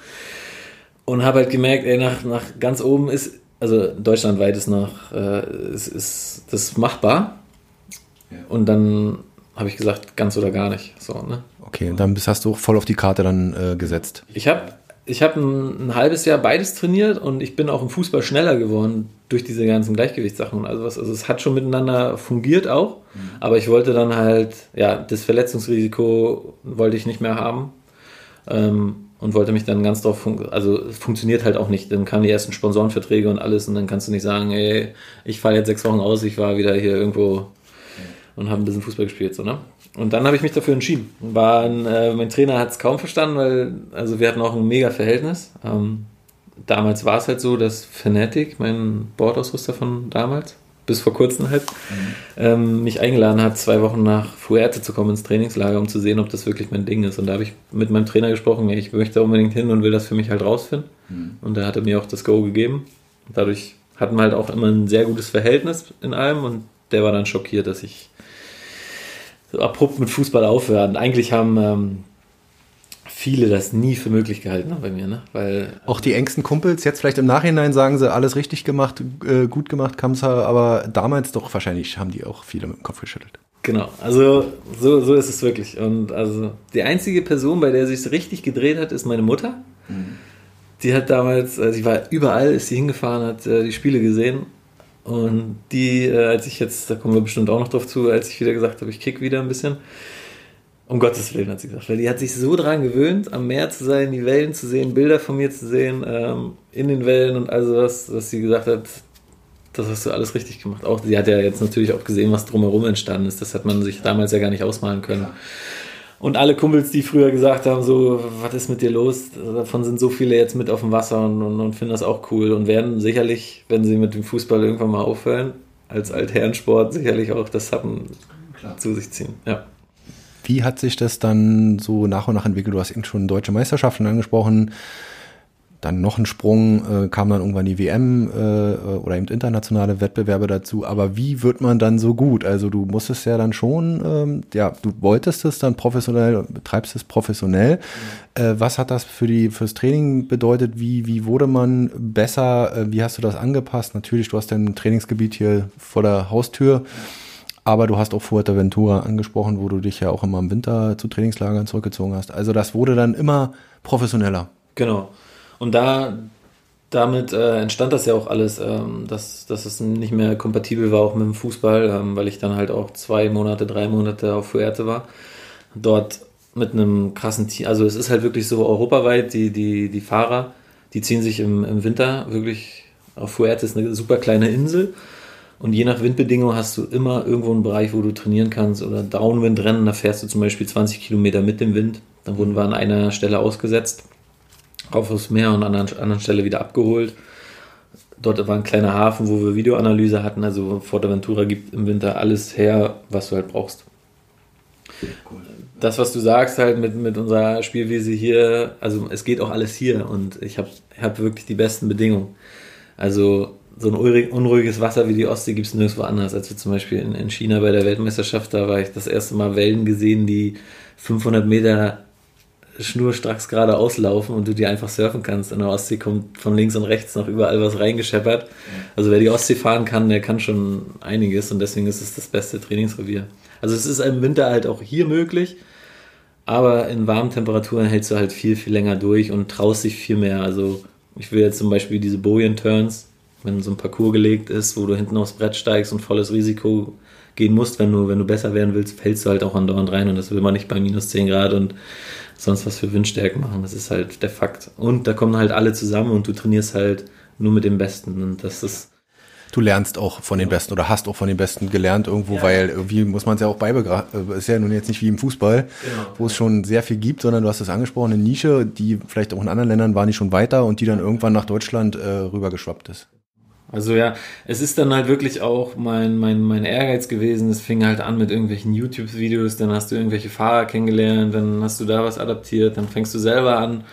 Speaker 1: Und habe halt gemerkt, ey, nach, nach ganz oben ist, also deutschlandweit ist noch, äh, ist, ist das machbar. Ja. Und dann habe ich gesagt, ganz oder gar nicht. So, ne?
Speaker 2: Okay, und dann bist, hast du voll auf die Karte dann äh, gesetzt.
Speaker 1: Ich habe ich hab ein, ein, halbes Jahr beides trainiert und ich bin auch im Fußball schneller geworden durch diese ganzen Gleichgewichtssachen und also was. Also es hat schon miteinander fungiert auch, mhm. aber ich wollte dann halt, ja, das Verletzungsrisiko wollte ich nicht mehr haben. Ähm, und wollte mich dann ganz drauf, fun also es funktioniert halt auch nicht. Dann kamen die ersten Sponsorenverträge und alles und dann kannst du nicht sagen, ey, ich falle jetzt sechs Wochen aus, ich war wieder hier irgendwo und habe ein bisschen Fußball gespielt. So, ne? Und dann habe ich mich dafür entschieden. War ein, äh, mein Trainer hat es kaum verstanden, weil also wir hatten auch ein mega Verhältnis. Ähm, damals war es halt so, dass Fanatic, mein Bordausrüster von damals, bis vor kurzem halt, mhm. ähm, mich eingeladen hat, zwei Wochen nach Fuerte zu kommen ins Trainingslager, um zu sehen, ob das wirklich mein Ding ist. Und da habe ich mit meinem Trainer gesprochen, ich möchte unbedingt hin und will das für mich halt rausfinden. Mhm. Und da hat er mir auch das Go gegeben. Dadurch hatten wir halt auch immer ein sehr gutes Verhältnis in allem und der war dann schockiert, dass ich so abrupt mit Fußball aufhören. Eigentlich haben ähm, viele das nie für möglich gehalten ne, bei mir, ne? Weil
Speaker 2: auch die engsten Kumpels jetzt vielleicht im Nachhinein sagen sie alles richtig gemacht, äh, gut gemacht, Kamsa, aber damals doch wahrscheinlich haben die auch viele mit dem Kopf geschüttelt.
Speaker 1: Genau, also so, so ist es wirklich. Und also die einzige Person, bei der sich richtig gedreht hat, ist meine Mutter. Mhm. Die hat damals, äh, sie war überall, ist sie hingefahren, hat äh, die Spiele gesehen und die, äh, als ich jetzt, da kommen wir bestimmt auch noch drauf zu, als ich wieder gesagt habe, ich kick wieder ein bisschen. Um Gottes Willen, hat sie gesagt. Weil die hat sich so dran gewöhnt, am Meer zu sein, die Wellen zu sehen, Bilder von mir zu sehen, ähm, in den Wellen und all sowas, dass sie gesagt hat, das hast du alles richtig gemacht. Auch sie hat ja jetzt natürlich auch gesehen, was drumherum entstanden ist. Das hat man sich damals ja gar nicht ausmalen können. Ja. Und alle Kumpels, die früher gesagt haben, so, was ist mit dir los? Davon sind so viele jetzt mit auf dem Wasser und, und, und finden das auch cool und werden sicherlich, wenn sie mit dem Fußball irgendwann mal aufhören, als Altherrensport sicherlich auch das Happen zu sich ziehen. Ja.
Speaker 2: Wie hat sich das dann so nach und nach entwickelt? Du hast eben schon deutsche Meisterschaften angesprochen dann noch ein Sprung, äh, kam dann irgendwann die WM äh, oder eben internationale Wettbewerbe dazu. Aber wie wird man dann so gut? Also du musstest ja dann schon, ähm, ja, du wolltest es dann professionell, betreibst es professionell. Mhm. Äh, was hat das für die fürs Training bedeutet? Wie wie wurde man besser? Äh, wie hast du das angepasst? Natürlich, du hast dein Trainingsgebiet hier vor der Haustür. Aber du hast auch Fuerteventura angesprochen, wo du dich ja auch immer im Winter zu Trainingslagern zurückgezogen hast. Also das wurde dann immer professioneller.
Speaker 1: Genau. Und da damit äh, entstand das ja auch alles, ähm, dass, dass es nicht mehr kompatibel war, auch mit dem Fußball, ähm, weil ich dann halt auch zwei Monate, drei Monate auf Fuerte war. Dort mit einem krassen Team, also es ist halt wirklich so europaweit, die, die, die Fahrer, die ziehen sich im, im Winter wirklich auf Fuerte, ist eine super kleine Insel. Und je nach Windbedingungen hast du immer irgendwo einen Bereich, wo du trainieren kannst oder Downwind-Rennen, da fährst du zum Beispiel 20 Kilometer mit dem Wind. Dann wurden wir an einer Stelle ausgesetzt auf aufs Meer und an einer anderen Stelle wieder abgeholt. Dort war ein kleiner Hafen, wo wir Videoanalyse hatten. Also Forteventura gibt im Winter alles her, was du halt brauchst. Das, was du sagst, halt mit, mit unserer Spielwiese hier, also es geht auch alles hier und ich habe hab wirklich die besten Bedingungen. Also so ein unruhiges Wasser wie die Ostsee gibt es nirgendwo anders. Als wir zum Beispiel in, in China bei der Weltmeisterschaft, da war ich das erste Mal Wellen gesehen, die 500 Meter schnurstracks gerade auslaufen und du die einfach surfen kannst. In der Ostsee kommt von links und rechts noch überall was reingescheppert. Also wer die Ostsee fahren kann, der kann schon einiges und deswegen ist es das beste Trainingsrevier. Also es ist im Winter halt auch hier möglich, aber in warmen Temperaturen hältst du halt viel, viel länger durch und traust dich viel mehr. Also ich will jetzt zum Beispiel diese Bojen Turns, wenn so ein Parcours gelegt ist, wo du hinten aufs Brett steigst und volles Risiko gehen musst, wenn du, wenn du besser werden willst, fällst du halt auch andauernd rein und das will man nicht bei minus 10 Grad und sonst was für Windstärke machen. Das ist halt der Fakt. Und da kommen halt alle zusammen und du trainierst halt nur mit dem Besten. Und das ist.
Speaker 2: Du lernst auch von den Besten oder hast auch von den Besten gelernt irgendwo, ja. weil irgendwie muss man es ja auch beibehalten. Ist ja nun jetzt nicht wie im Fußball, genau. wo es schon sehr viel gibt, sondern du hast es angesprochen, eine Nische, die vielleicht auch in anderen Ländern waren die schon weiter und die dann irgendwann nach Deutschland äh, rübergeschwappt ist.
Speaker 1: Also ja, es ist dann halt wirklich auch mein, mein, mein Ehrgeiz gewesen. Es fing halt an mit irgendwelchen YouTube-Videos, dann hast du irgendwelche Fahrer kennengelernt, dann hast du da was adaptiert, dann fängst du selber an,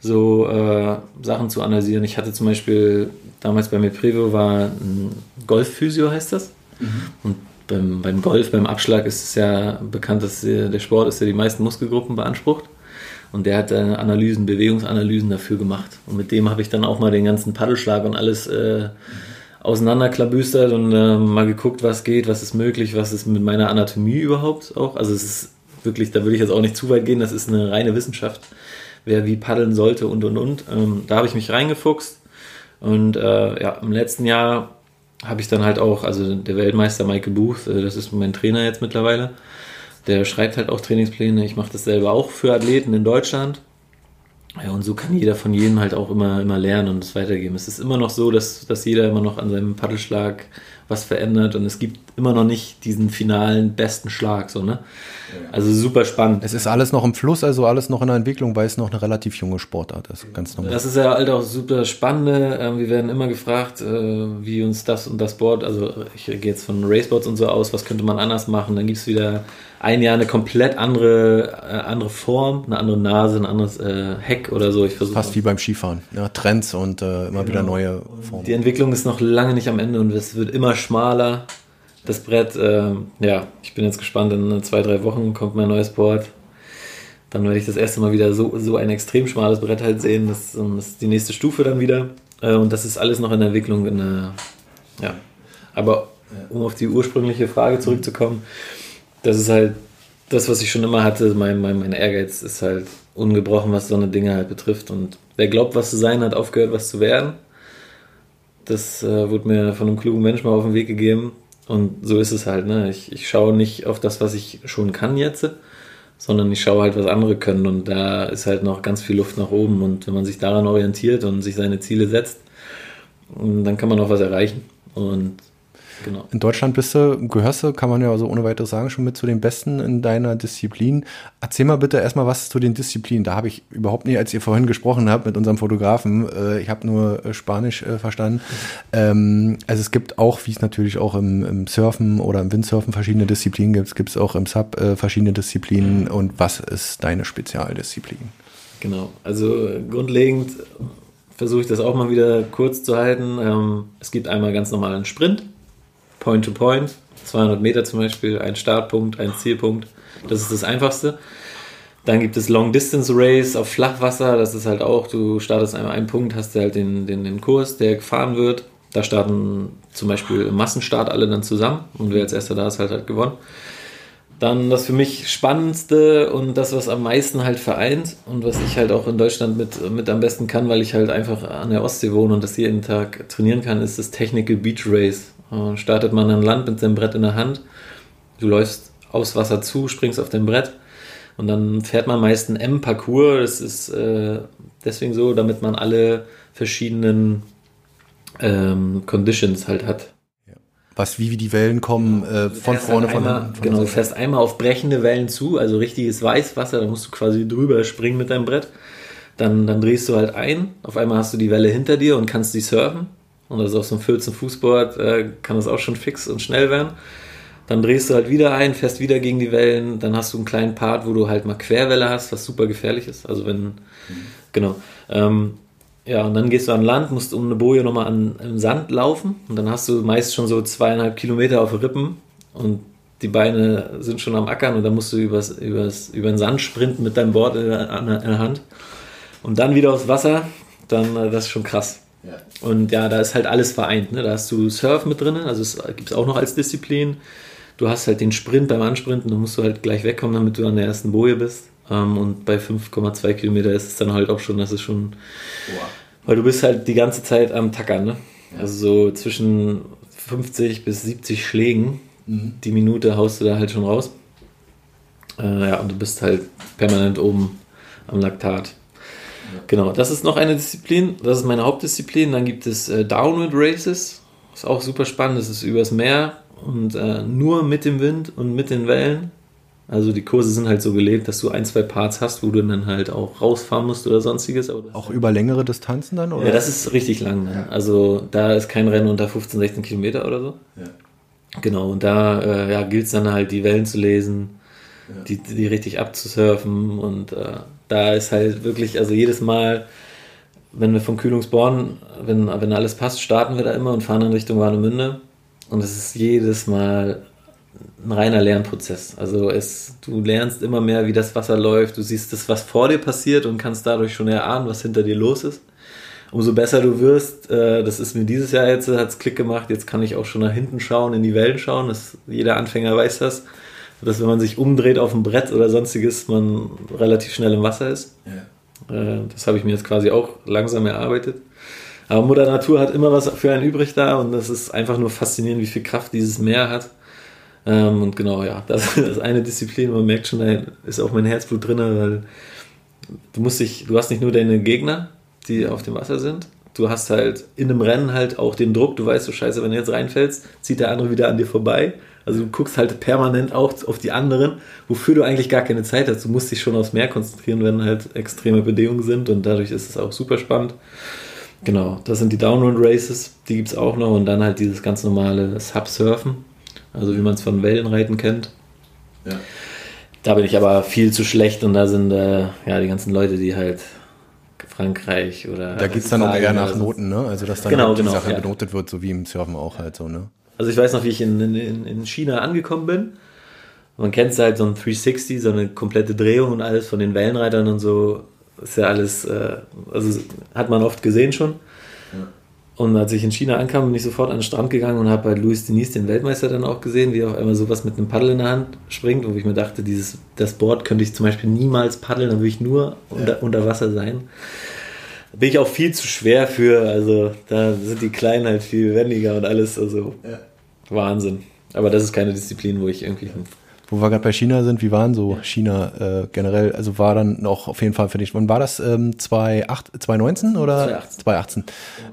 Speaker 1: so äh, Sachen zu analysieren. Ich hatte zum Beispiel damals bei Meprevo war ein Golfphysio, heißt das. Mhm. Und beim, beim Golf, beim Abschlag ist es ja bekannt, dass der Sport ist, der die meisten Muskelgruppen beansprucht. Und der hat äh, Analysen, Bewegungsanalysen dafür gemacht. Und mit dem habe ich dann auch mal den ganzen Paddelschlag und alles äh, auseinanderklabüstert und äh, mal geguckt, was geht, was ist möglich, was ist mit meiner Anatomie überhaupt auch. Also es ist wirklich, da würde ich jetzt auch nicht zu weit gehen, das ist eine reine Wissenschaft, wer wie paddeln sollte und und und. Ähm, da habe ich mich reingefuchst. Und äh, ja, im letzten Jahr habe ich dann halt auch, also der Weltmeister Michael Booth, äh, das ist mein Trainer jetzt mittlerweile, der schreibt halt auch Trainingspläne. Ich mache das selber auch für Athleten in Deutschland. Ja, und so kann jeder von jedem halt auch immer, immer lernen und es weitergeben. Es ist immer noch so, dass, dass jeder immer noch an seinem Paddelschlag was verändert und es gibt immer noch nicht diesen finalen besten Schlag, so, ne? Also super spannend.
Speaker 2: Es ist alles noch im Fluss, also alles noch in der Entwicklung, weil es noch eine relativ junge Sportart ist. Ganz normal.
Speaker 1: Das ist ja halt auch super spannende. Ähm, wir werden immer gefragt, äh, wie uns das und das Board, also ich gehe jetzt von Raceboards und so aus, was könnte man anders machen? Dann gibt es wieder ein Jahr eine komplett andere, äh, andere Form, eine andere Nase, ein anderes äh, Heck oder so. Ich
Speaker 2: Fast wie beim Skifahren. Ja, Trends und äh, immer genau. wieder neue Formen.
Speaker 1: Die Entwicklung ist noch lange nicht am Ende und es wird immer schmaler. Das Brett, äh, ja, ich bin jetzt gespannt, in zwei, drei Wochen kommt mein neues Board. Dann werde ich das erste Mal wieder so, so ein extrem schmales Brett halt sehen. Das, das ist die nächste Stufe dann wieder. Äh, und das ist alles noch in der Entwicklung. In der, ja. Aber um auf die ursprüngliche Frage zurückzukommen, das ist halt das, was ich schon immer hatte. Mein, mein, mein Ehrgeiz ist halt ungebrochen, was so eine Dinge halt betrifft. Und wer glaubt, was zu sein, hat aufgehört, was zu werden. Das äh, wurde mir von einem klugen Menschen mal auf den Weg gegeben. Und so ist es halt. Ne? Ich, ich schaue nicht auf das, was ich schon kann jetzt, sondern ich schaue halt, was andere können. Und da ist halt noch ganz viel Luft nach oben. Und wenn man sich daran orientiert und sich seine Ziele setzt, dann kann man auch was erreichen. Und
Speaker 2: Genau. In Deutschland bist du, gehörst du, kann man ja so ohne weiteres sagen, schon mit zu den Besten in deiner Disziplin. Erzähl mal bitte erstmal was zu den Disziplinen. Da habe ich überhaupt nicht, als ihr vorhin gesprochen habt mit unserem Fotografen, äh, ich habe nur äh, Spanisch äh, verstanden. Ähm, also es gibt auch, wie es natürlich auch im, im, Surfen oder im Windsurfen verschiedene Disziplinen gibt, gibt es auch im Sub äh, verschiedene Disziplinen. Und was ist deine Spezialdisziplin?
Speaker 1: Genau, also grundlegend versuche ich das auch mal wieder kurz zu halten. Ähm, es gibt einmal ganz normal einen Sprint Point to Point, 200 Meter zum Beispiel, ein Startpunkt, ein Zielpunkt. Das ist das Einfachste. Dann gibt es Long Distance Race auf Flachwasser. Das ist halt auch, du startest einmal einen Punkt, hast halt den, den, den Kurs, der gefahren wird. Da starten zum Beispiel im Massenstart alle dann zusammen und wer als erster da ist, halt, halt gewonnen. Dann das für mich Spannendste und das, was am meisten halt vereint und was ich halt auch in Deutschland mit, mit am besten kann, weil ich halt einfach an der Ostsee wohne und das jeden Tag trainieren kann, ist das Technical Beach Race. Äh, startet man an Land mit seinem Brett in der Hand. Du läufst aufs Wasser zu, springst auf dem Brett und dann fährt man meist einen M-Parcours. Das ist äh, deswegen so, damit man alle verschiedenen ähm, Conditions halt hat
Speaker 2: was wie, wie die Wellen kommen äh, von vorne,
Speaker 1: einmal,
Speaker 2: von, von
Speaker 1: Genau, du fährst einmal auf brechende Wellen zu, also richtiges Weißwasser, da musst du quasi drüber springen mit deinem Brett. Dann, dann drehst du halt ein, auf einmal hast du die Welle hinter dir und kannst die surfen. Und das ist auf so einem 14 Fußboard, äh, kann das auch schon fix und schnell werden. Dann drehst du halt wieder ein, fährst wieder gegen die Wellen, dann hast du einen kleinen Part, wo du halt mal Querwelle hast, was super gefährlich ist. Also wenn, mhm. genau. Ähm, ja, und dann gehst du an Land, musst um eine Boje nochmal an, im Sand laufen und dann hast du meist schon so zweieinhalb Kilometer auf Rippen und die Beine sind schon am Ackern und dann musst du übers, übers, über den Sand sprinten mit deinem Board in der, in der Hand und dann wieder aufs Wasser, dann äh, das ist schon krass. Ja. Und ja, da ist halt alles vereint. Ne? Da hast du Surf mit drin, also es gibt es auch noch als Disziplin. Du hast halt den Sprint beim Ansprinten, da musst du halt gleich wegkommen, damit du an der ersten Boje bist. Ähm, und bei 5,2 Kilometer ist es dann halt auch schon, das ist schon. Wow. Weil du bist halt die ganze Zeit am Tackern, ne? Ja. Also so zwischen 50 bis 70 Schlägen mhm. die Minute haust du da halt schon raus. Äh, ja, und du bist halt permanent oben am Laktat. Genau, das ist noch eine Disziplin, das ist meine Hauptdisziplin. Dann gibt es äh, Downwind Races, ist auch super spannend, das ist übers Meer und äh, nur mit dem Wind und mit den Wellen. Also die Kurse sind halt so gelebt, dass du ein, zwei Parts hast, wo du dann halt auch rausfahren musst oder sonstiges.
Speaker 2: auch über längere Distanzen dann? Oder?
Speaker 1: Ja, das ist richtig lang. Ne? Ja. Also da ist kein Rennen unter 15, 16 Kilometer oder so. Ja. Genau, und da äh, ja, gilt es dann halt, die Wellen zu lesen, ja. die, die richtig abzusurfen. Und äh, da ist halt wirklich, also jedes Mal, wenn wir von Kühlungsborn, wenn, wenn alles passt, starten wir da immer und fahren in Richtung Warnemünde. Und es ist jedes Mal ein reiner Lernprozess. Also es, du lernst immer mehr, wie das Wasser läuft. Du siehst das, was vor dir passiert und kannst dadurch schon erahnen, was hinter dir los ist. Umso besser du wirst, äh, das ist mir dieses Jahr jetzt, hat es Klick gemacht, jetzt kann ich auch schon nach hinten schauen, in die Wellen schauen. Das, jeder Anfänger weiß das. Dass wenn man sich umdreht auf dem Brett oder sonstiges, man relativ schnell im Wasser ist. Ja. Äh, das habe ich mir jetzt quasi auch langsam erarbeitet. Aber Mutter Natur hat immer was für einen übrig da und das ist einfach nur faszinierend, wie viel Kraft dieses Meer hat ähm, und genau, ja, das, das ist eine Disziplin, man merkt schon, da ist auch mein Herzblut drin, weil du musst dich, du hast nicht nur deine Gegner, die auf dem Wasser sind, du hast halt in einem Rennen halt auch den Druck, du weißt so scheiße, wenn du jetzt reinfällst, zieht der andere wieder an dir vorbei. Also du guckst halt permanent auch auf die anderen, wofür du eigentlich gar keine Zeit hast. Du musst dich schon aufs Meer konzentrieren, wenn halt extreme Bedingungen sind und dadurch ist es auch super spannend. Genau, das sind die Downwind Races, die gibt es auch noch und dann halt dieses ganz normale Subsurfen, also wie man es von Wellenreiten kennt. Ja. Da bin ich aber viel zu schlecht und da sind äh, ja die ganzen Leute, die halt Frankreich oder.
Speaker 2: Da geht es dann auch eher nach Noten, ne? Also dass dann genau, halt die genau, Sache ja. benotet wird, so wie im Surfen auch halt so, ne?
Speaker 1: Also ich weiß noch, wie ich in, in, in China angekommen bin. Man kennt es halt so ein 360, so eine komplette Drehung und alles von den Wellenreitern und so. Ist ja alles, äh, also hat man oft gesehen schon. Und als ich in China ankam, bin ich sofort an den Strand gegangen und habe bei Luis Denis, den Weltmeister, dann auch gesehen, wie er auf einmal sowas mit einem Paddel in der Hand springt, wo ich mir dachte, dieses, das Board könnte ich zum Beispiel niemals paddeln, dann würde ich nur unter, ja. unter Wasser sein. Da bin ich auch viel zu schwer für, also da sind die Kleinen halt viel wendiger und alles, also ja. Wahnsinn. Aber das ist keine Disziplin, wo ich irgendwie
Speaker 2: wo wir gerade bei China sind, wie waren so China äh, generell? Also war dann noch auf jeden Fall für dich, wann war das? Ähm, 2019 oder? 2018. 2018.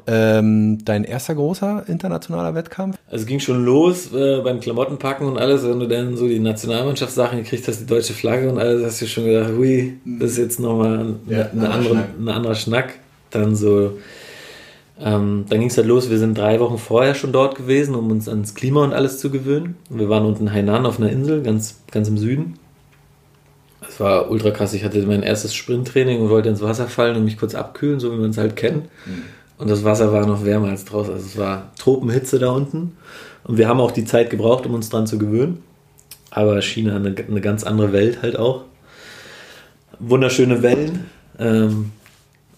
Speaker 2: Ähm, dein erster großer internationaler Wettkampf?
Speaker 1: Also es ging schon los äh, beim Klamottenpacken und alles, wenn du dann so die Nationalmannschaftssachen gekriegt hast, die deutsche Flagge und alles, hast du schon gedacht, hui, das ist jetzt nochmal ein, ja, eine, andere, ein anderer Schnack. Dann so ähm, dann ging es halt los, wir sind drei Wochen vorher schon dort gewesen, um uns ans Klima und alles zu gewöhnen. Wir waren unten in Hainan auf einer Insel, ganz, ganz im Süden. Es war ultra krass. Ich hatte mein erstes Sprinttraining und wollte ins Wasser fallen und mich kurz abkühlen, so wie man es halt kennt. Mhm. Und das Wasser war noch wärmer als draußen. Also es war Tropenhitze da unten. Und wir haben auch die Zeit gebraucht, um uns dran zu gewöhnen. Aber China eine, eine ganz andere Welt halt auch. Wunderschöne Wellen. Ähm,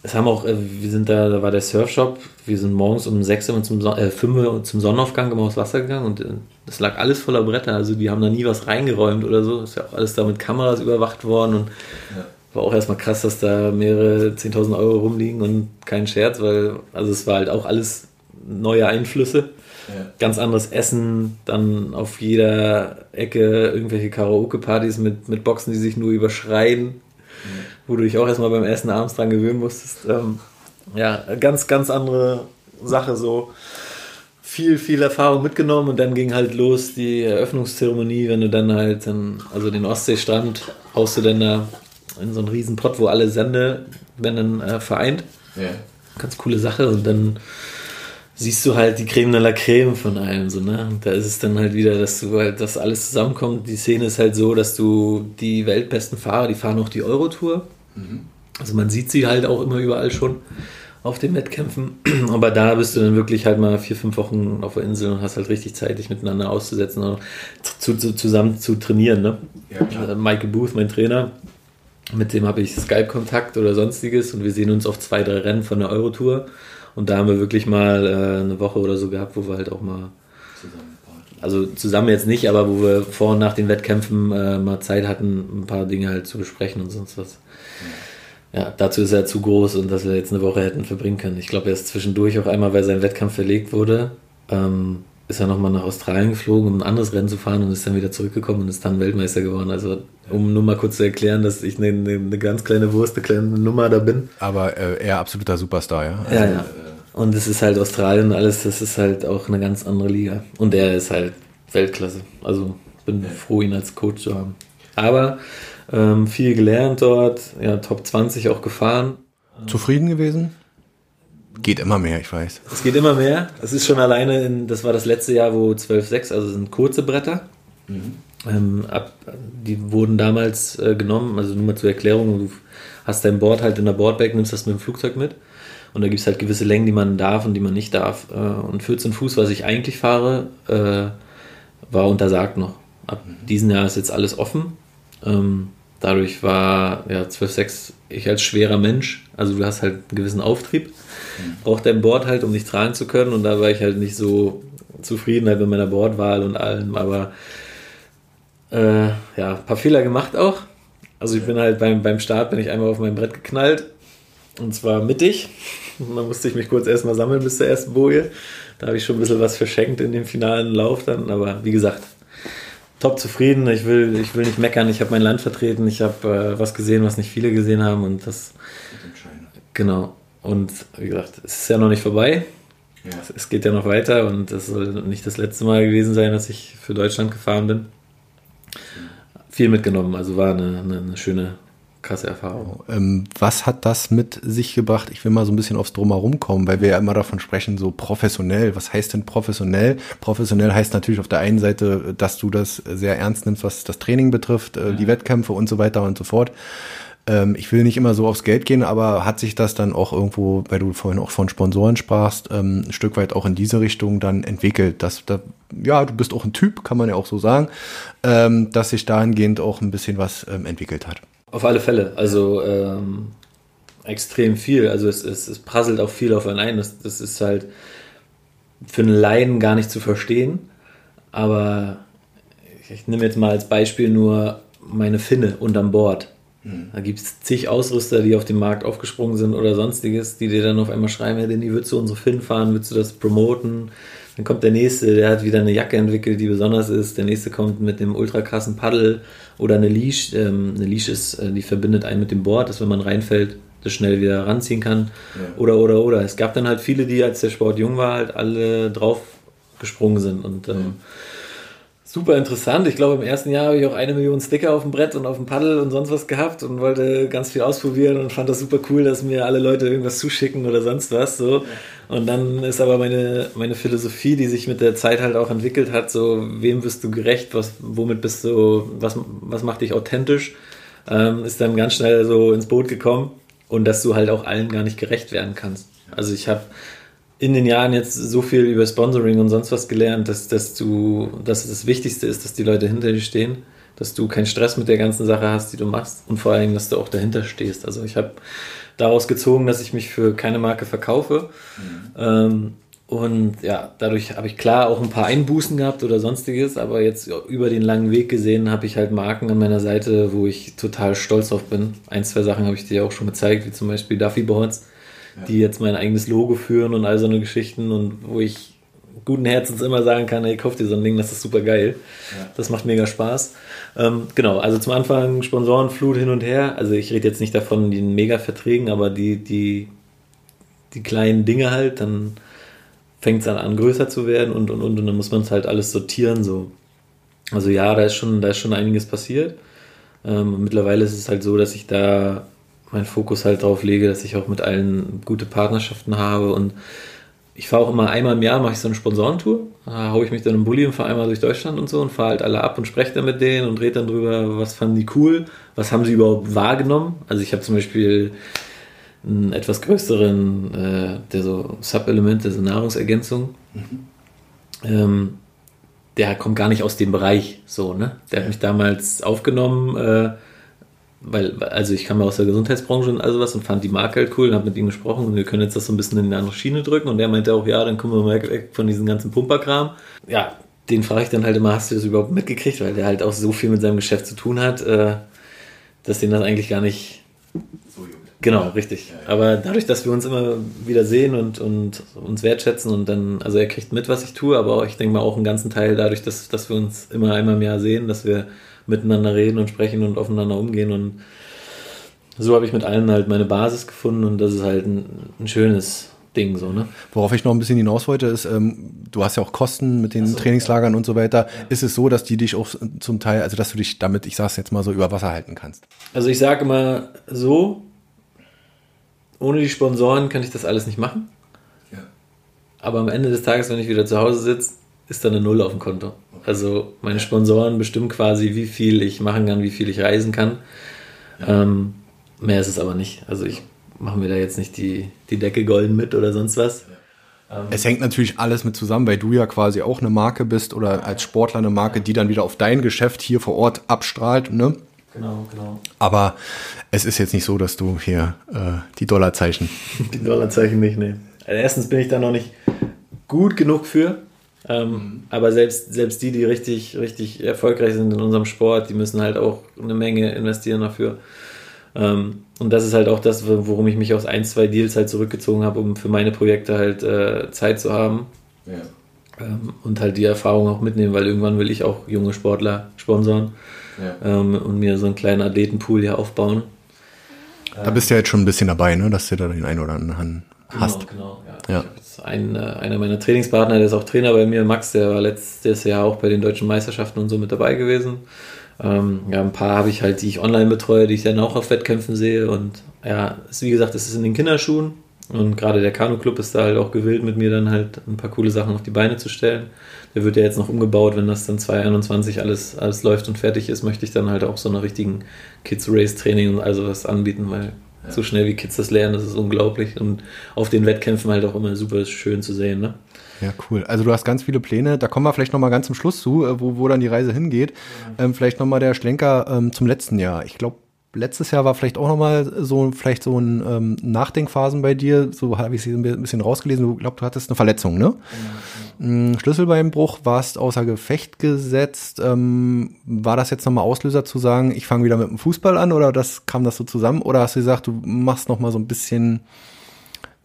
Speaker 1: es haben auch, äh, wir sind da, da war der Surfshop, wir sind morgens um 6 Uhr zum, äh, 5 Uhr zum Sonnenaufgang immer aufs Wasser gegangen und das lag alles voller Bretter, also die haben da nie was reingeräumt oder so, ist ja auch alles da mit Kameras überwacht worden und ja. war auch erstmal krass, dass da mehrere 10.000 Euro rumliegen und kein Scherz, weil, also es war halt auch alles neue Einflüsse. Ja. Ganz anderes Essen, dann auf jeder Ecke irgendwelche Karaoke-Partys mit, mit Boxen, die sich nur überschreien wo du dich auch erstmal beim Essen abends dran gewöhnen musstest. Ähm, ja, ganz, ganz andere Sache so. Viel, viel Erfahrung mitgenommen und dann ging halt los die Eröffnungszeremonie, wenn du dann halt, in, also den Ostseestrand, haust du dann da in so einen riesen Pott, wo alle Sende werden dann äh, vereint. Ja. Ganz coole Sache und dann siehst du halt die Creme de la Creme von allem. So, ne? Und da ist es dann halt wieder, dass du halt, dass alles zusammenkommt. Die Szene ist halt so, dass du die weltbesten Fahrer, die fahren auch die Eurotour. Mhm. Also man sieht sie halt auch immer überall schon auf den Wettkämpfen. Aber da bist du dann wirklich halt mal vier, fünf Wochen auf der Insel und hast halt richtig Zeit, dich miteinander auszusetzen und zu, zu, zusammen zu trainieren. Ne? Ja, Michael Booth, mein Trainer, mit dem habe ich Skype-Kontakt oder sonstiges und wir sehen uns auf zwei, drei Rennen von der Eurotour. Und da haben wir wirklich mal äh, eine Woche oder so gehabt, wo wir halt auch mal also zusammen jetzt nicht, aber wo wir vor und nach den Wettkämpfen äh, mal Zeit hatten, ein paar Dinge halt zu besprechen und sonst was. Ja, dazu ist er zu groß und dass wir jetzt eine Woche hätten verbringen können. Ich glaube, er ist zwischendurch auch einmal, weil sein Wettkampf verlegt wurde, ähm, ist er nochmal nach Australien geflogen, um ein anderes Rennen zu fahren und ist dann wieder zurückgekommen und ist dann Weltmeister geworden. Also, um nur mal kurz zu erklären, dass ich eine, eine ganz kleine Wurst, eine kleine Nummer da bin.
Speaker 2: Aber äh, er absoluter Superstar, ja?
Speaker 1: Also, ja, ja. Und es ist halt Australien und alles, das ist halt auch eine ganz andere Liga. Und er ist halt Weltklasse. Also bin froh, ihn als Coach zu haben. Aber ähm, viel gelernt dort, ja, Top 20 auch gefahren.
Speaker 2: Zufrieden gewesen? Geht immer mehr, ich weiß.
Speaker 1: Es geht immer mehr. Es ist schon alleine, in, das war das letzte Jahr, wo 12,6, also sind kurze Bretter. Mhm. Ähm, ab, die wurden damals äh, genommen, also nur mal zur Erklärung, du hast dein Board halt in der Boardbag, nimmst das mit dem Flugzeug mit und da gibt es halt gewisse Längen, die man darf und die man nicht darf. Äh, und 14 Fuß, was ich eigentlich fahre, äh, war untersagt noch. Ab mhm. diesem Jahr ist jetzt alles offen. Ähm, dadurch war ja 12,6 ich als schwerer Mensch, also du hast halt einen gewissen Auftrieb, mhm. braucht dein Board halt, um dich tragen zu können und da war ich halt nicht so zufrieden halt mit meiner Bordwahl und allem, aber äh, ja, ein paar Fehler gemacht auch. Also ich bin halt beim, beim Start bin ich einmal auf mein Brett geknallt und zwar mittig. Da musste ich mich kurz erstmal sammeln bis zur ersten Boje. Da habe ich schon ein bisschen was verschenkt in dem finalen Lauf dann. Aber wie gesagt, top zufrieden. Ich will, ich will nicht meckern. Ich habe mein Land vertreten. Ich habe äh, was gesehen, was nicht viele gesehen haben. Und das. Genau. Und wie gesagt, es ist ja noch nicht vorbei. Ja. Es geht ja noch weiter und es soll nicht das letzte Mal gewesen sein, dass ich für Deutschland gefahren bin. Viel mitgenommen, also war eine, eine, eine schöne, krasse Erfahrung.
Speaker 2: Ähm, was hat das mit sich gebracht? Ich will mal so ein bisschen aufs Drumherum kommen, weil wir ja immer davon sprechen, so professionell. Was heißt denn professionell? Professionell heißt natürlich auf der einen Seite, dass du das sehr ernst nimmst, was das Training betrifft, äh, ja. die Wettkämpfe und so weiter und so fort. Ähm, ich will nicht immer so aufs Geld gehen, aber hat sich das dann auch irgendwo, weil du vorhin auch von Sponsoren sprachst, ähm, ein Stück weit auch in diese Richtung dann entwickelt? Dass da, ja, du bist auch ein Typ, kann man ja auch so sagen, ähm, dass sich dahingehend auch ein bisschen was entwickelt hat.
Speaker 1: Auf alle Fälle. Also ähm, extrem viel. Also es, es, es prasselt auch viel auf einen ein. Das, das ist halt für einen Laien gar nicht zu verstehen. Aber ich, ich nehme jetzt mal als Beispiel nur meine Finne unterm Bord. Mhm. Da gibt es zig Ausrüster, die auf dem Markt aufgesprungen sind oder sonstiges, die dir dann auf einmal schreiben, hey, Danny, würdest du unsere Fin fahren, würdest du das promoten? Dann kommt der nächste, der hat wieder eine Jacke entwickelt, die besonders ist. Der nächste kommt mit dem ultra krassen Paddel oder eine Leash. Ähm, eine Leash ist, äh, die verbindet einen mit dem Board, dass wenn man reinfällt, das schnell wieder ranziehen kann. Ja. Oder, oder, oder. Es gab dann halt viele, die, als der Sport jung war, halt alle drauf gesprungen sind. Und ähm, super interessant. Ich glaube, im ersten Jahr habe ich auch eine Million Sticker auf dem Brett und auf dem Paddel und sonst was gehabt und wollte ganz viel ausprobieren und fand das super cool, dass mir alle Leute irgendwas zuschicken oder sonst was. So. Und dann ist aber meine, meine Philosophie, die sich mit der Zeit halt auch entwickelt hat, so, wem bist du gerecht, was, womit bist du, was, was macht dich authentisch, ähm, ist dann ganz schnell so ins Boot gekommen und dass du halt auch allen gar nicht gerecht werden kannst. Also ich habe in den Jahren jetzt so viel über Sponsoring und sonst was gelernt, dass, dass du, dass das Wichtigste ist, dass die Leute hinter dir stehen, dass du keinen Stress mit der ganzen Sache hast, die du machst und vor allem, dass du auch dahinter stehst. Also ich habe daraus gezogen, dass ich mich für keine Marke verkaufe. Mhm. Ähm, und ja, dadurch habe ich klar auch ein paar Einbußen gehabt oder sonstiges, aber jetzt über den langen Weg gesehen habe ich halt Marken an meiner Seite, wo ich total stolz auf bin. Ein, zwei Sachen habe ich dir auch schon gezeigt, wie zum Beispiel Duffy Boards. Die jetzt mein eigenes Logo führen und all so eine Geschichten und wo ich guten Herzens immer sagen kann, ey, kauf dir so ein Ding, das ist super geil. Ja. Das macht mega Spaß. Ähm, genau, also zum Anfang Sponsorenflut hin und her. Also ich rede jetzt nicht davon den Mega-Verträgen, aber die, die, die kleinen Dinge halt, dann fängt es dann an, größer zu werden und, und, und, und dann muss man es halt alles sortieren. So. Also ja, da ist schon, da ist schon einiges passiert. Ähm, mittlerweile ist es halt so, dass ich da meinen Fokus halt drauf lege, dass ich auch mit allen gute Partnerschaften habe und ich fahre auch immer einmal im Jahr, mache ich so eine Sponsorentour. Da haue ich mich dann im Bulli und fahre einmal durch Deutschland und so und fahre halt alle ab und spreche dann mit denen und rede dann drüber, was fanden die cool, was haben sie überhaupt wahrgenommen. Also ich habe zum Beispiel einen etwas größeren, äh, der so Sub-Elemente, so Nahrungsergänzung. Mhm. Ähm, der kommt gar nicht aus dem Bereich so, ne? Der hat mich damals aufgenommen, äh, weil, also ich kam aus der Gesundheitsbranche und all sowas und fand die Marke halt cool und habe mit ihm gesprochen und wir können jetzt das so ein bisschen in eine andere Schiene drücken und er meinte auch, ja, dann kommen wir mal weg von diesem ganzen Pumperkram. Ja, den frage ich dann halt immer, hast du das überhaupt mitgekriegt, weil der halt auch so viel mit seinem Geschäft zu tun hat, äh, dass den das eigentlich gar nicht Genau, richtig. Aber dadurch, dass wir uns immer wieder sehen und, und uns wertschätzen und dann, also er kriegt mit, was ich tue, aber ich denke mal auch einen ganzen Teil dadurch, dass, dass wir uns immer einmal im Jahr sehen, dass wir miteinander reden und sprechen und aufeinander umgehen und so habe ich mit allen halt meine Basis gefunden und das ist halt ein, ein schönes Ding so, ne?
Speaker 2: Worauf ich noch ein bisschen hinaus wollte, ist, ähm, du hast ja auch Kosten mit den so, Trainingslagern ja. und so weiter. Ja. Ist es so, dass die dich auch zum Teil, also dass du dich damit, ich sag's jetzt mal so, über Wasser halten kannst?
Speaker 1: Also ich sage immer so, ohne die Sponsoren kann ich das alles nicht machen. Ja. Aber am Ende des Tages, wenn ich wieder zu Hause sitze, ist da eine Null auf dem Konto. Also meine Sponsoren bestimmen quasi, wie viel ich machen kann, wie viel ich reisen kann. Ähm, mehr ist es aber nicht. Also ich mache mir da jetzt nicht die, die Decke golden mit oder sonst was.
Speaker 2: Ähm, es hängt natürlich alles mit zusammen, weil du ja quasi auch eine Marke bist oder als Sportler eine Marke, die dann wieder auf dein Geschäft hier vor Ort abstrahlt. Ne? Genau, genau. Aber es ist jetzt nicht so, dass du hier äh, die Dollarzeichen.
Speaker 1: Die Dollarzeichen nicht, nee. Also erstens bin ich da noch nicht gut genug für. Ähm, mhm. Aber selbst, selbst die, die richtig, richtig erfolgreich sind in unserem Sport, die müssen halt auch eine Menge investieren dafür. Ähm, und das ist halt auch das, worum ich mich aus ein, zwei Deals halt zurückgezogen habe, um für meine Projekte halt äh, Zeit zu haben. Ja. Ähm, und halt die Erfahrung auch mitnehmen, weil irgendwann will ich auch junge Sportler sponsoren ja. ähm, und mir so einen kleinen Athletenpool hier aufbauen.
Speaker 2: Da bist du ja jetzt schon ein bisschen dabei, ne? dass du da den einen oder anderen
Speaker 1: genau,
Speaker 2: hast.
Speaker 1: Genau, ja. ja. Ein, äh, einer meiner Trainingspartner, der ist auch Trainer bei mir, Max, der war letztes Jahr auch bei den deutschen Meisterschaften und so mit dabei gewesen. Ähm, ja, ein paar habe ich halt, die ich online betreue, die ich dann auch auf Wettkämpfen sehe. Und ja, ist, wie gesagt, es ist in den Kinderschuhen. Und gerade der Kanu-Club ist da halt auch gewillt, mit mir dann halt ein paar coole Sachen auf die Beine zu stellen. Der wird ja jetzt noch umgebaut, wenn das dann 2021 alles, alles läuft und fertig ist, möchte ich dann halt auch so einen richtigen Kids-Race-Training und also was anbieten, weil ja. so schnell wie Kids das lernen, das ist unglaublich. Und auf den Wettkämpfen halt auch immer super schön zu sehen, ne?
Speaker 2: Ja, cool. Also du hast ganz viele Pläne. Da kommen wir vielleicht nochmal ganz zum Schluss zu, äh, wo, wo dann die Reise hingeht. Ja. Ähm, vielleicht nochmal der Schlenker ähm, zum letzten Jahr. Ich glaube, letztes Jahr war vielleicht auch nochmal so, vielleicht so ein ähm, Nachdenkphasen bei dir. So habe ich sie ein bisschen rausgelesen. Du glaubst, du hattest eine Verletzung, ne? Ja, ja. Schlüsselbeinbruch, warst außer Gefecht gesetzt. Ähm, war das jetzt nochmal Auslöser zu sagen, ich fange wieder mit dem Fußball an oder das kam das so zusammen? Oder hast du gesagt, du machst nochmal so ein bisschen,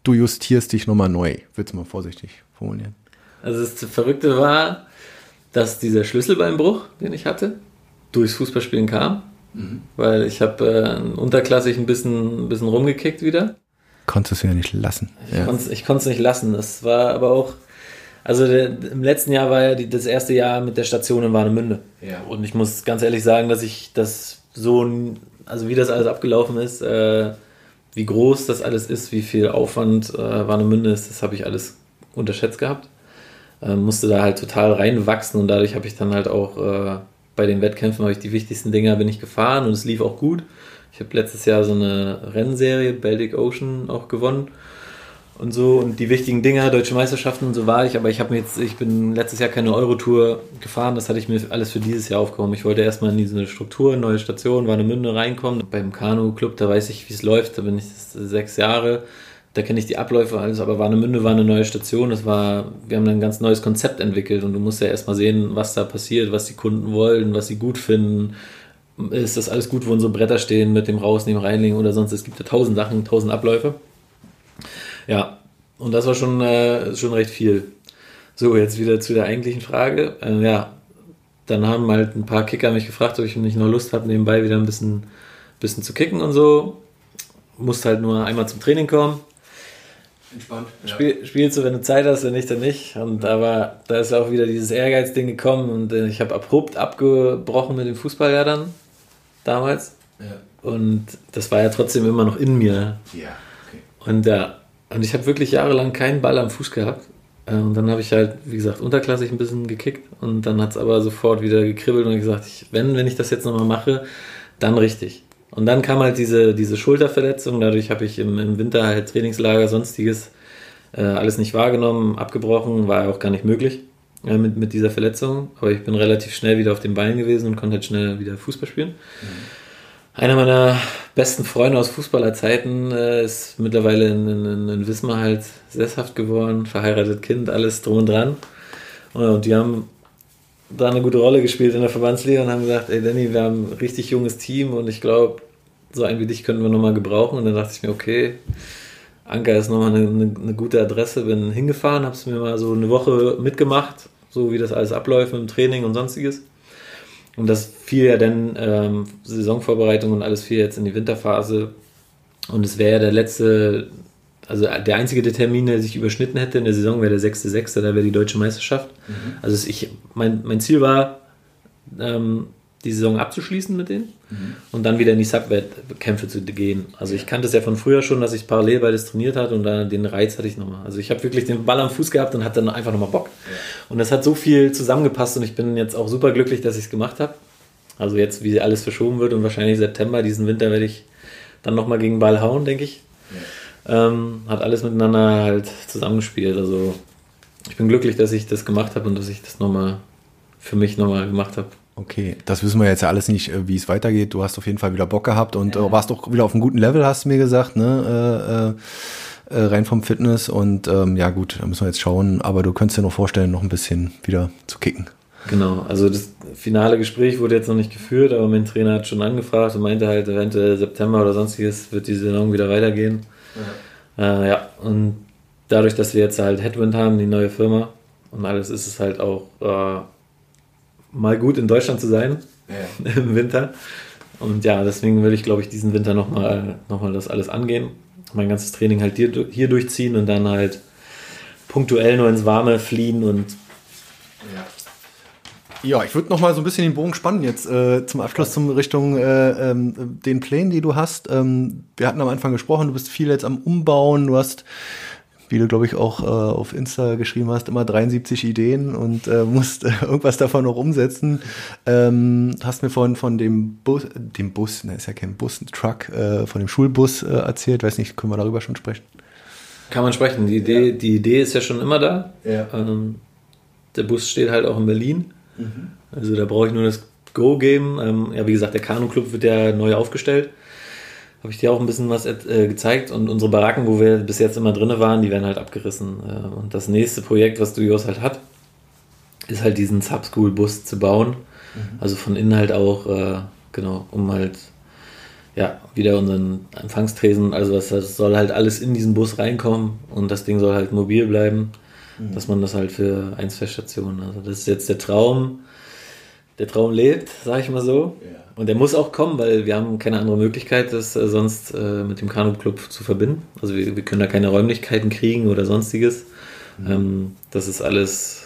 Speaker 2: du justierst dich nochmal neu? Willst du mal vorsichtig formulieren?
Speaker 1: Also das Verrückte war, dass dieser Schlüsselbeinbruch, den ich hatte, durchs Fußballspielen kam Mhm. Weil ich habe äh, unterklassig ein bisschen, ein bisschen rumgekickt wieder.
Speaker 2: Konntest du ja nicht lassen.
Speaker 1: Ich ja. konnte es nicht lassen. Das war aber auch, also der, im letzten Jahr war ja die, das erste Jahr mit der Station in Warnemünde. Ja. Und ich muss ganz ehrlich sagen, dass ich das so, also wie das alles abgelaufen ist, äh, wie groß das alles ist, wie viel Aufwand äh, Warnemünde ist, das habe ich alles unterschätzt gehabt. Äh, musste da halt total reinwachsen und dadurch habe ich dann halt auch äh, bei den Wettkämpfen habe ich die wichtigsten Dinger bin ich gefahren und es lief auch gut. Ich habe letztes Jahr so eine Rennserie, Baltic Ocean, auch gewonnen. Und so und die wichtigen Dinge, deutsche Meisterschaften und so war ich, aber ich habe jetzt, ich bin letztes Jahr keine Eurotour gefahren, das hatte ich mir alles für dieses Jahr aufgehoben. Ich wollte erstmal in diese Struktur, neue Station, Warnemünde reinkommen. Beim Kanu-Club, da weiß ich, wie es läuft, da bin ich sechs Jahre, da kenne ich die Abläufe alles, aber Warnemünde war eine neue Station, das war, wir haben ein ganz neues Konzept entwickelt und du musst ja erstmal sehen, was da passiert, was die Kunden wollen, was sie gut finden. Ist das alles gut, wo unsere Bretter stehen mit dem Rausnehmen, Reinlegen oder sonst? Es gibt ja tausend Sachen, tausend Abläufe. Ja, und das war schon, äh, schon recht viel. So, jetzt wieder zu der eigentlichen Frage. Äh, ja, dann haben halt ein paar Kicker mich gefragt, ob ich nicht noch Lust habe, nebenbei wieder ein bisschen, bisschen zu kicken und so. Musste halt nur einmal zum Training kommen. Entspannt. Ja. Spiel, spielst du, wenn du Zeit hast, wenn nicht, dann nicht. Und aber da ist auch wieder dieses Ehrgeizding gekommen und äh, ich habe abrupt abgebrochen mit dem Fußball ja dann damals. Ja. Und das war ja trotzdem immer noch in mir. Ja, okay. Und ja, und ich habe wirklich jahrelang keinen Ball am Fuß gehabt. Äh, und dann habe ich halt, wie gesagt, unterklassig ein bisschen gekickt. Und dann hat es aber sofort wieder gekribbelt und gesagt, ich, wenn, wenn ich das jetzt nochmal mache, dann richtig. Und dann kam halt diese, diese Schulterverletzung. Dadurch habe ich im, im Winter halt Trainingslager, sonstiges, äh, alles nicht wahrgenommen, abgebrochen, war auch gar nicht möglich äh, mit, mit dieser Verletzung. Aber ich bin relativ schnell wieder auf den Beinen gewesen und konnte halt schnell wieder Fußball spielen. Mhm. Einer meiner besten Freunde aus Fußballerzeiten äh, ist mittlerweile in, in, in, Wismar halt sesshaft geworden, verheiratet Kind, alles drum und dran. Und die haben da eine gute Rolle gespielt in der Verbandsliga und haben gesagt, ey Danny, wir haben ein richtig junges Team und ich glaube, so ein wie dich könnten wir nochmal gebrauchen. Und dann dachte ich mir, okay, Anker ist nochmal eine, eine, eine gute Adresse, bin hingefahren, habe es mir mal so eine Woche mitgemacht, so wie das alles abläuft mit dem Training und sonstiges. Und das fiel ja dann ähm, Saisonvorbereitung und alles fiel jetzt in die Winterphase. Und es wäre ja der letzte, also der einzige Termin, der sich überschnitten hätte in der Saison, wäre der 6.6., da wäre die deutsche Meisterschaft. Mhm. Also ich, mein, mein Ziel war, ähm, die Saison abzuschließen mit denen mhm. und dann wieder in die Subwettkämpfe zu gehen. Also ich kannte es ja von früher schon, dass ich parallel beides trainiert hatte und dann den Reiz hatte ich nochmal. Also ich habe wirklich den Ball am Fuß gehabt und hatte dann einfach nochmal Bock. Ja. Und das hat so viel zusammengepasst und ich bin jetzt auch super glücklich, dass ich es gemacht habe. Also jetzt, wie alles verschoben wird und wahrscheinlich September, diesen Winter werde ich dann nochmal gegen den Ball hauen, denke ich. Ja. Ähm, hat alles miteinander halt zusammengespielt. Also ich bin glücklich, dass ich das gemacht habe und dass ich das nochmal für mich nochmal gemacht habe.
Speaker 2: Okay, das wissen wir jetzt ja alles nicht, äh, wie es weitergeht. Du hast auf jeden Fall wieder Bock gehabt und ja. Äh, warst doch wieder auf einem guten Level, hast du mir gesagt, ne? Äh, äh, rein vom Fitness und ähm, ja gut, da müssen wir jetzt schauen, aber du könntest dir noch vorstellen, noch ein bisschen wieder zu kicken.
Speaker 1: Genau, also das finale Gespräch wurde jetzt noch nicht geführt, aber mein Trainer hat schon angefragt und meinte halt, eventuell September oder sonstiges wird die Saison wieder weitergehen. Ja, äh, ja. und dadurch, dass wir jetzt halt Headwind haben, die neue Firma und alles, ist es halt auch äh, mal gut in Deutschland zu sein ja. im Winter. Und ja, deswegen will ich, glaube ich, diesen Winter nochmal noch mal das alles angehen. Mein ganzes Training halt hier, hier durchziehen und dann halt punktuell nur ins Warme fliehen und
Speaker 2: ja. Ja, ich würde noch mal so ein bisschen den Bogen spannen jetzt äh, zum Abschluss zum Richtung äh, ähm, den Plänen, die du hast. Ähm, wir hatten am Anfang gesprochen, du bist viel jetzt am Umbauen, du hast wie du, glaube ich, auch äh, auf Insta geschrieben hast, immer 73 Ideen und äh, musst äh, irgendwas davon noch umsetzen. Ähm, hast mir vorhin von dem Bus, dem Bus, ne, ist ja kein Bus, ein Truck, äh, von dem Schulbus äh, erzählt. Weiß nicht, können wir darüber schon sprechen?
Speaker 1: Kann man sprechen. Die Idee, ja. die Idee ist ja schon immer da. Ja. Ähm, der Bus steht halt auch in Berlin. Mhm. Also da brauche ich nur das Go geben. Ähm, ja, wie gesagt, der Kanu-Club wird ja neu aufgestellt habe ich dir auch ein bisschen was äh, gezeigt und unsere Baracken, wo wir bis jetzt immer drinne waren, die werden halt abgerissen. Äh, und das nächste Projekt, was Duos halt hat, ist halt diesen Subschool-Bus zu bauen. Mhm. Also von innen halt auch, äh, genau, um halt ja, wieder unseren Empfangstresen, also was, das soll halt alles in diesen Bus reinkommen und das Ding soll halt mobil bleiben, mhm. dass man das halt für eins Stationen, also das ist jetzt der Traum, der Traum lebt, sag ich mal so. Ja. Und der muss auch kommen, weil wir haben keine andere Möglichkeit, das äh, sonst äh, mit dem Kanu-Club zu verbinden. Also wir, wir, können da keine Räumlichkeiten kriegen oder sonstiges. Mhm. Ähm, das ist alles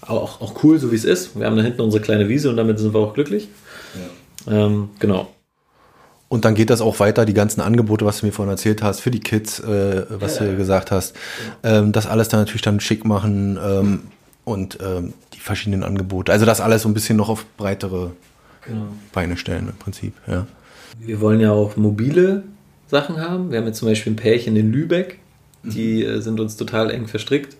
Speaker 1: auch, auch cool, so wie es ist. Wir haben da hinten unsere kleine Wiese und damit sind wir auch glücklich. Ja. Ähm, genau.
Speaker 2: Und dann geht das auch weiter, die ganzen Angebote, was du mir vorhin erzählt hast, für die Kids, äh, was ja, du gesagt hast. Ähm, das alles dann natürlich dann schick machen ähm, und ähm, verschiedenen Angebote. Also das alles so ein bisschen noch auf breitere genau. Beine stellen im Prinzip, ja.
Speaker 1: Wir wollen ja auch mobile Sachen haben. Wir haben jetzt zum Beispiel ein Pärchen in Lübeck. Die äh, sind uns total eng verstrickt.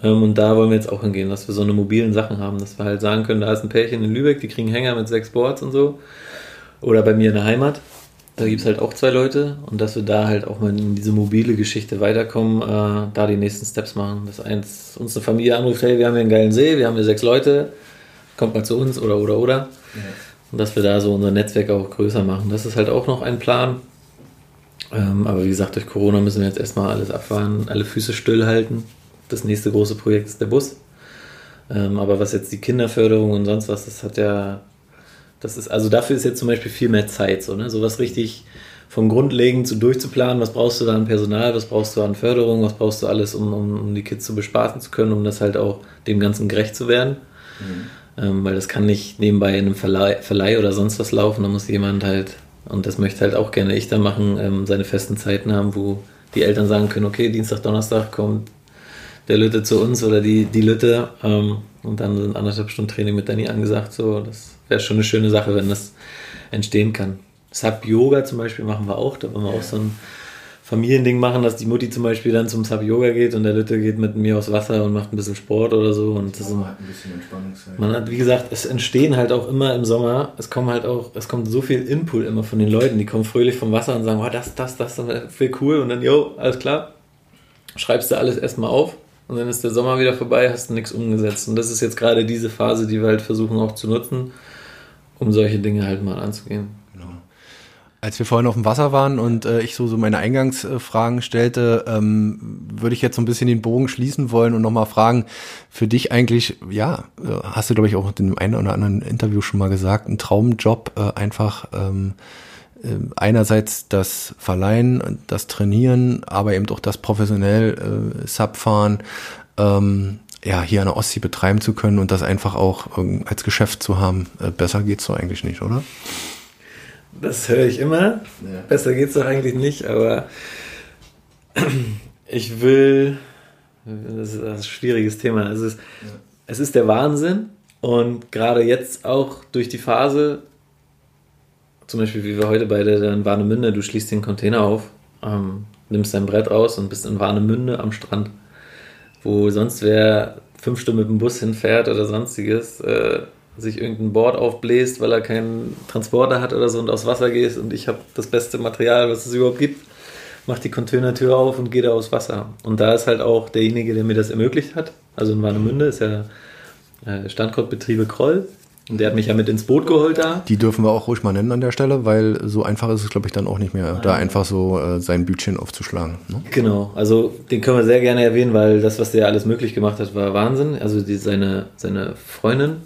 Speaker 1: Ähm, und da wollen wir jetzt auch hingehen, dass wir so eine mobilen Sachen haben, dass wir halt sagen können, da ist ein Pärchen in Lübeck, die kriegen Hänger mit sechs Boards und so. Oder bei mir in der Heimat. Da gibt es halt auch zwei Leute und dass wir da halt auch mal in diese mobile Geschichte weiterkommen, äh, da die nächsten Steps machen. Dass eins uns eine Familie anruft, hey, wir haben hier einen geilen See, wir haben hier sechs Leute, kommt mal zu uns oder oder oder. Ja. Und dass wir da so unser Netzwerk auch größer machen. Das ist halt auch noch ein Plan. Ähm, aber wie gesagt, durch Corona müssen wir jetzt erstmal alles abfahren, alle Füße stillhalten. Das nächste große Projekt ist der Bus. Ähm, aber was jetzt die Kinderförderung und sonst was, das hat ja, das ist, also dafür ist jetzt zum Beispiel viel mehr Zeit, so, ne? Sowas richtig vom Grundlegend zu durchzuplanen, was brauchst du da an Personal, was brauchst du an Förderung, was brauchst du alles, um, um, um die Kids zu bespaßen zu können, um das halt auch dem Ganzen gerecht zu werden. Mhm. Ähm, weil das kann nicht nebenbei in einem Verleih, Verleih oder sonst was laufen, da muss jemand halt und das möchte halt auch gerne ich dann machen, ähm, seine festen Zeiten haben, wo die Eltern sagen können, okay, Dienstag, Donnerstag kommt der Lütte zu uns oder die, die Lütte ähm, und dann sind anderthalb Stunden Training mit Danny angesagt. So, das wäre schon eine schöne Sache, wenn das entstehen kann. Sub Yoga zum Beispiel machen wir auch, da wollen wir auch so ein Familiending machen, dass die Mutti zum Beispiel dann zum Sub-Yoga geht und der Lütte geht mit mir aufs Wasser und macht ein bisschen Sport oder so. Und das oh, hat ein bisschen Entspannungszeit. Man hat, wie gesagt, es entstehen halt auch immer im Sommer, es kommen halt auch, es kommt so viel Input immer von den Leuten, die kommen fröhlich vom Wasser und sagen, oh, das, das, das, das wäre cool. Und dann, jo, alles klar, schreibst du alles erstmal auf und dann ist der Sommer wieder vorbei, hast du nichts umgesetzt. Und das ist jetzt gerade diese Phase, die wir halt versuchen auch zu nutzen, um solche Dinge halt mal anzugehen.
Speaker 2: Als wir vorhin auf dem Wasser waren und äh, ich so, so meine Eingangsfragen stellte, ähm, würde ich jetzt so ein bisschen den Bogen schließen wollen und nochmal fragen, für dich eigentlich, ja, äh, hast du, glaube ich, auch in dem einen oder anderen Interview schon mal gesagt, ein Traumjob, äh, einfach ähm, äh, einerseits das Verleihen, das Trainieren, aber eben auch das professionell äh, Subfahren, ähm, ja, hier an der Ostsee betreiben zu können und das einfach auch äh, als Geschäft zu haben. Äh, besser geht's so eigentlich nicht, oder?
Speaker 1: Das höre ich immer. Ja. Besser es doch eigentlich nicht, aber ich will. Das ist ein schwieriges Thema. Es ist, ja. es ist der Wahnsinn und gerade jetzt auch durch die Phase, zum Beispiel wie wir heute beide in Warnemünde, du schließt den Container auf, ähm, nimmst dein Brett raus und bist in Warnemünde am Strand, wo sonst wer fünf Stunden mit dem Bus hinfährt oder sonstiges. Äh, sich irgendein Board aufbläst, weil er keinen Transporter hat oder so und aufs Wasser geht und ich habe das beste Material, was es überhaupt gibt, macht die Containertür auf und geht aufs Wasser. Und da ist halt auch derjenige, der mir das ermöglicht hat, also in Warnemünde ist ja äh, Standortbetriebe Kroll. Und der hat mich ja mit ins Boot geholt da.
Speaker 2: Die dürfen wir auch ruhig mal nennen an der Stelle, weil so einfach ist es, glaube ich, dann auch nicht mehr, da einfach so äh, sein Bütchen aufzuschlagen. Ne?
Speaker 1: Genau, also den können wir sehr gerne erwähnen, weil das, was der alles möglich gemacht hat, war Wahnsinn. Also die, seine, seine Freundin,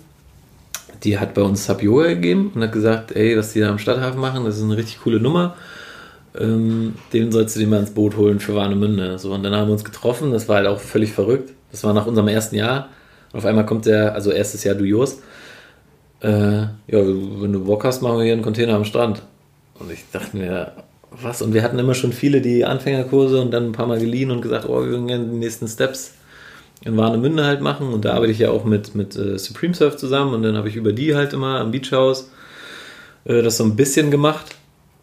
Speaker 1: die hat bei uns Sub Yoga gegeben und hat gesagt, ey, was die da am Stadthafen machen, das ist eine richtig coole Nummer. Ähm, den sollst du dir mal ins Boot holen für Warnemünde. So, und dann haben wir uns getroffen, das war halt auch völlig verrückt. Das war nach unserem ersten Jahr. Und auf einmal kommt der, also erstes Jahr Duos. Äh, ja, wenn du Bock hast, machen wir hier einen Container am Strand. Und ich dachte mir, was? Und wir hatten immer schon viele die Anfängerkurse und dann ein paar Mal geliehen und gesagt, oh, wir würden gerne die nächsten Steps in Warnemünde halt machen. Und da arbeite ich ja auch mit, mit äh, Supreme Surf zusammen. Und dann habe ich über die halt immer am Beach House äh, das so ein bisschen gemacht,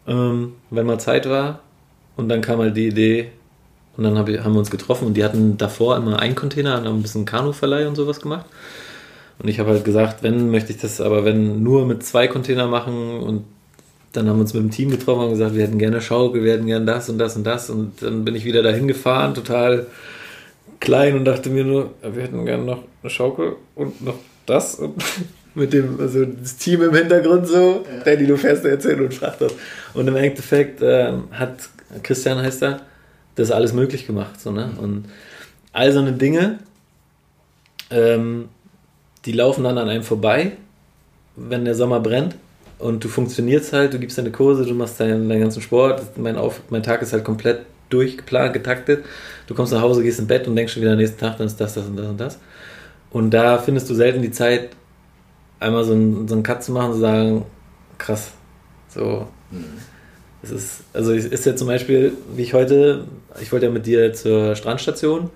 Speaker 1: ähm, wenn mal Zeit war. Und dann kam halt die Idee und dann hab ich, haben wir uns getroffen. Und die hatten davor immer einen Container und haben ein bisschen Kanuverleih und sowas gemacht und ich habe halt gesagt, wenn möchte ich das aber wenn nur mit zwei Container machen und dann haben wir uns mit dem Team getroffen und gesagt, wir hätten gerne Schaukel, wir hätten gerne das und das und das und dann bin ich wieder dahin gefahren, total klein und dachte mir nur, wir hätten gerne noch eine Schaukel und noch das und mit dem, also das Team im Hintergrund so. Ja. Danny, du fährst da erzählen und fragt das. Und im Endeffekt ähm, hat Christian heißt er, das alles möglich gemacht. So, ne? Und all so eine Dinge, ähm, die laufen dann an einem vorbei, wenn der Sommer brennt. Und du funktionierst halt, du gibst deine Kurse, du machst deinen, deinen ganzen Sport. Mein, Auf, mein Tag ist halt komplett durchgeplant, getaktet. Du kommst nach Hause, gehst ins Bett und denkst schon wieder am nächsten Tag, dann ist das, das und das und das. Und da findest du selten die Zeit, einmal so einen, so einen Cut zu machen und zu sagen, krass, so. Mhm. Es ist, also ist ja zum Beispiel, wie ich heute, ich wollte ja mit dir zur Strandstation,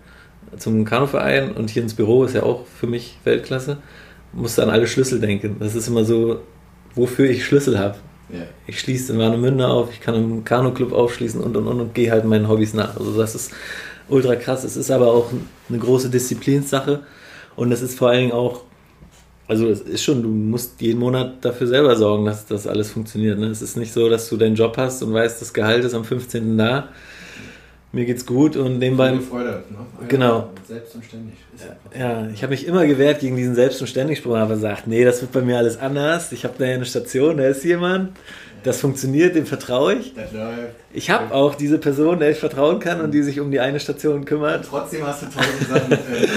Speaker 1: zum Kanuverein und hier ins Büro ist ja auch für mich Weltklasse. Musste an alle Schlüssel denken. Das ist immer so, wofür ich Schlüssel habe. Yeah. Ich schließe in Warnemünde auf, ich kann im Kanu-Club aufschließen und und und und gehe halt meinen Hobbys nach. Also das ist ultra krass. Es ist aber auch eine große Disziplinssache und es ist vor allen Dingen auch, also es ist schon, du musst jeden Monat dafür selber sorgen, dass das alles funktioniert. Ne? Es ist nicht so, dass du deinen Job hast und weißt, das Gehalt ist am 15. da mir geht's gut und nebenbei. Freude, ne? Genau. Selbst und ständig. Ja, ich habe mich immer gewehrt gegen diesen Selbst- und Ständig-Spruch, aber gesagt, nee, das wird bei mir alles anders. Ich habe da eine Station, da ist jemand, das funktioniert, dem vertraue ich. Ich habe auch diese Person, der ich vertrauen kann und die sich um die eine Station kümmert. Und
Speaker 2: trotzdem hast du tausend Sachen äh,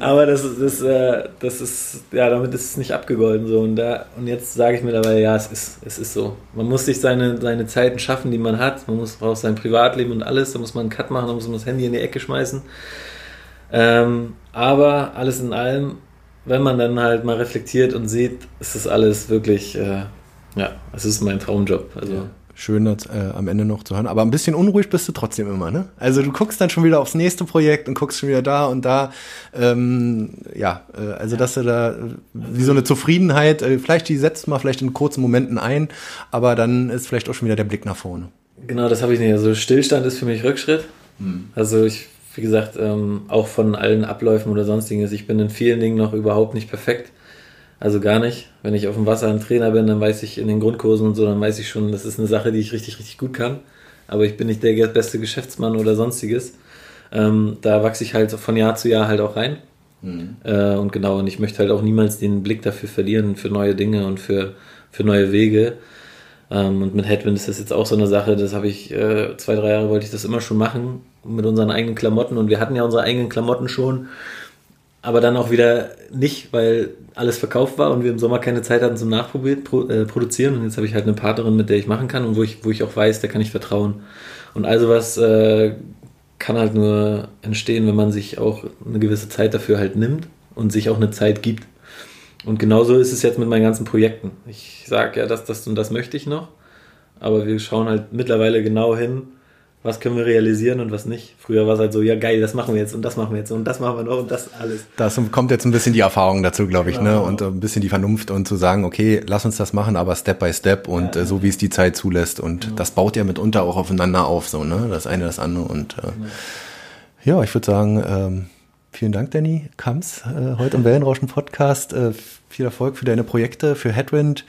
Speaker 1: Aber das ist, das, äh, das ist, ja, damit ist es nicht abgegolten so. Und, da, und jetzt sage ich mir dabei, ja, es ist, es ist so. Man muss sich seine, seine Zeiten schaffen, die man hat. Man muss auch sein Privatleben und alles. Da muss man einen Cut machen, da muss man das Handy in die Ecke schmeißen. Ähm, aber alles in allem, wenn man dann halt mal reflektiert und sieht, ist das alles wirklich, äh, ja, es ist mein Traumjob. Also. Ja
Speaker 2: schön das äh, am Ende noch zu hören. Aber ein bisschen unruhig bist du trotzdem immer, ne? Also du guckst dann schon wieder aufs nächste Projekt und guckst schon wieder da und da. Ähm, ja, äh, also dass du da wie so eine Zufriedenheit, äh, vielleicht die setzt mal vielleicht in kurzen Momenten ein, aber dann ist vielleicht auch schon wieder der Blick nach vorne.
Speaker 1: Genau, das habe ich nicht. Also Stillstand ist für mich Rückschritt. Hm. Also ich, wie gesagt, ähm, auch von allen Abläufen oder sonstiges, ich bin in vielen Dingen noch überhaupt nicht perfekt. Also gar nicht. Wenn ich auf dem Wasser ein Trainer bin, dann weiß ich in den Grundkursen und so, dann weiß ich schon, das ist eine Sache, die ich richtig, richtig gut kann. Aber ich bin nicht der beste Geschäftsmann oder sonstiges. Ähm, da wachse ich halt von Jahr zu Jahr halt auch rein. Mhm. Äh, und genau, und ich möchte halt auch niemals den Blick dafür verlieren, für neue Dinge und für, für neue Wege. Ähm, und mit Headwind ist das jetzt auch so eine Sache, das habe ich, äh, zwei, drei Jahre wollte ich das immer schon machen, mit unseren eigenen Klamotten. Und wir hatten ja unsere eigenen Klamotten schon aber dann auch wieder nicht, weil alles verkauft war und wir im Sommer keine Zeit hatten zum Nachproduzieren. Äh, und jetzt habe ich halt eine Partnerin, mit der ich machen kann und wo ich, wo ich auch weiß, der kann ich vertrauen. Und also was äh, kann halt nur entstehen, wenn man sich auch eine gewisse Zeit dafür halt nimmt und sich auch eine Zeit gibt. Und genauso ist es jetzt mit meinen ganzen Projekten. Ich sage ja, das, das und das möchte ich noch, aber wir schauen halt mittlerweile genau hin, was können wir realisieren und was nicht. Früher war es halt so, ja geil, das machen wir jetzt und das machen wir jetzt und das machen wir noch und das alles.
Speaker 2: Das kommt jetzt ein bisschen die Erfahrung dazu, glaube ich, genau. ne? Und ein bisschen die Vernunft und zu sagen, okay, lass uns das machen, aber Step by Step und ja. äh, so wie es die Zeit zulässt. Und genau. das baut ja mitunter auch aufeinander auf, so, ne? Das eine, das andere. Und äh, ja. ja, ich würde sagen, ähm, vielen Dank, Danny Kams, äh, heute im Wellenrauschen Podcast. Äh, viel Erfolg für deine Projekte, für Headwind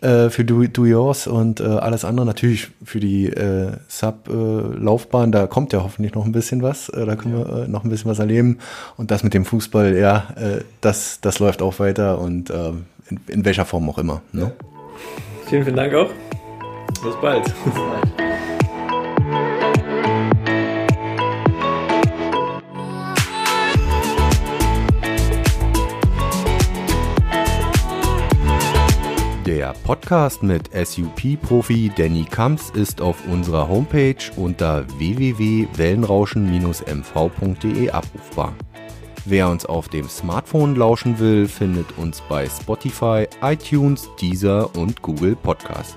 Speaker 2: äh, für Do, Do Yours und äh, alles andere natürlich für die äh, Sub-Laufbahn. da kommt ja hoffentlich noch ein bisschen was. Äh, da können wir äh, noch ein bisschen was erleben. Und das mit dem Fußball, ja, äh, das, das läuft auch weiter und äh, in, in welcher Form auch immer. Ne?
Speaker 1: Vielen, vielen Dank auch. Bis bald. Bis bald.
Speaker 5: Der Podcast mit SUP-Profi Danny Kamps ist auf unserer Homepage unter www.wellenrauschen-mv.de abrufbar. Wer uns auf dem Smartphone lauschen will, findet uns bei Spotify, iTunes, Deezer und Google Podcast.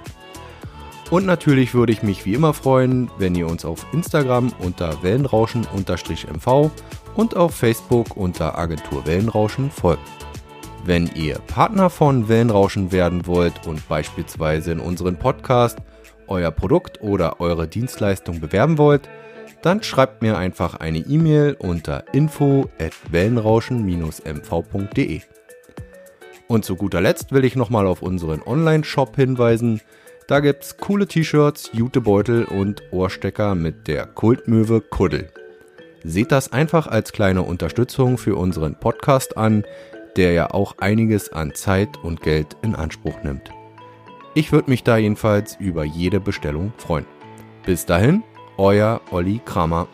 Speaker 5: Und natürlich würde ich mich wie immer freuen, wenn ihr uns auf Instagram unter Wellenrauschen-mv und auf Facebook unter Agentur Wellenrauschen folgt. Wenn ihr Partner von Wellenrauschen werden wollt und beispielsweise in unseren Podcast euer Produkt oder eure Dienstleistung bewerben wollt, dann schreibt mir einfach eine E-Mail unter info at wellenrauschen-mv.de. Und zu guter Letzt will ich nochmal auf unseren Online-Shop hinweisen. Da gibt's coole T-Shirts, Jutebeutel und Ohrstecker mit der Kultmöwe Kuddel. Seht das einfach als kleine Unterstützung für unseren Podcast an, der ja auch einiges an Zeit und Geld in Anspruch nimmt. Ich würde mich da jedenfalls über jede Bestellung freuen. Bis dahin, euer Olli Kramer.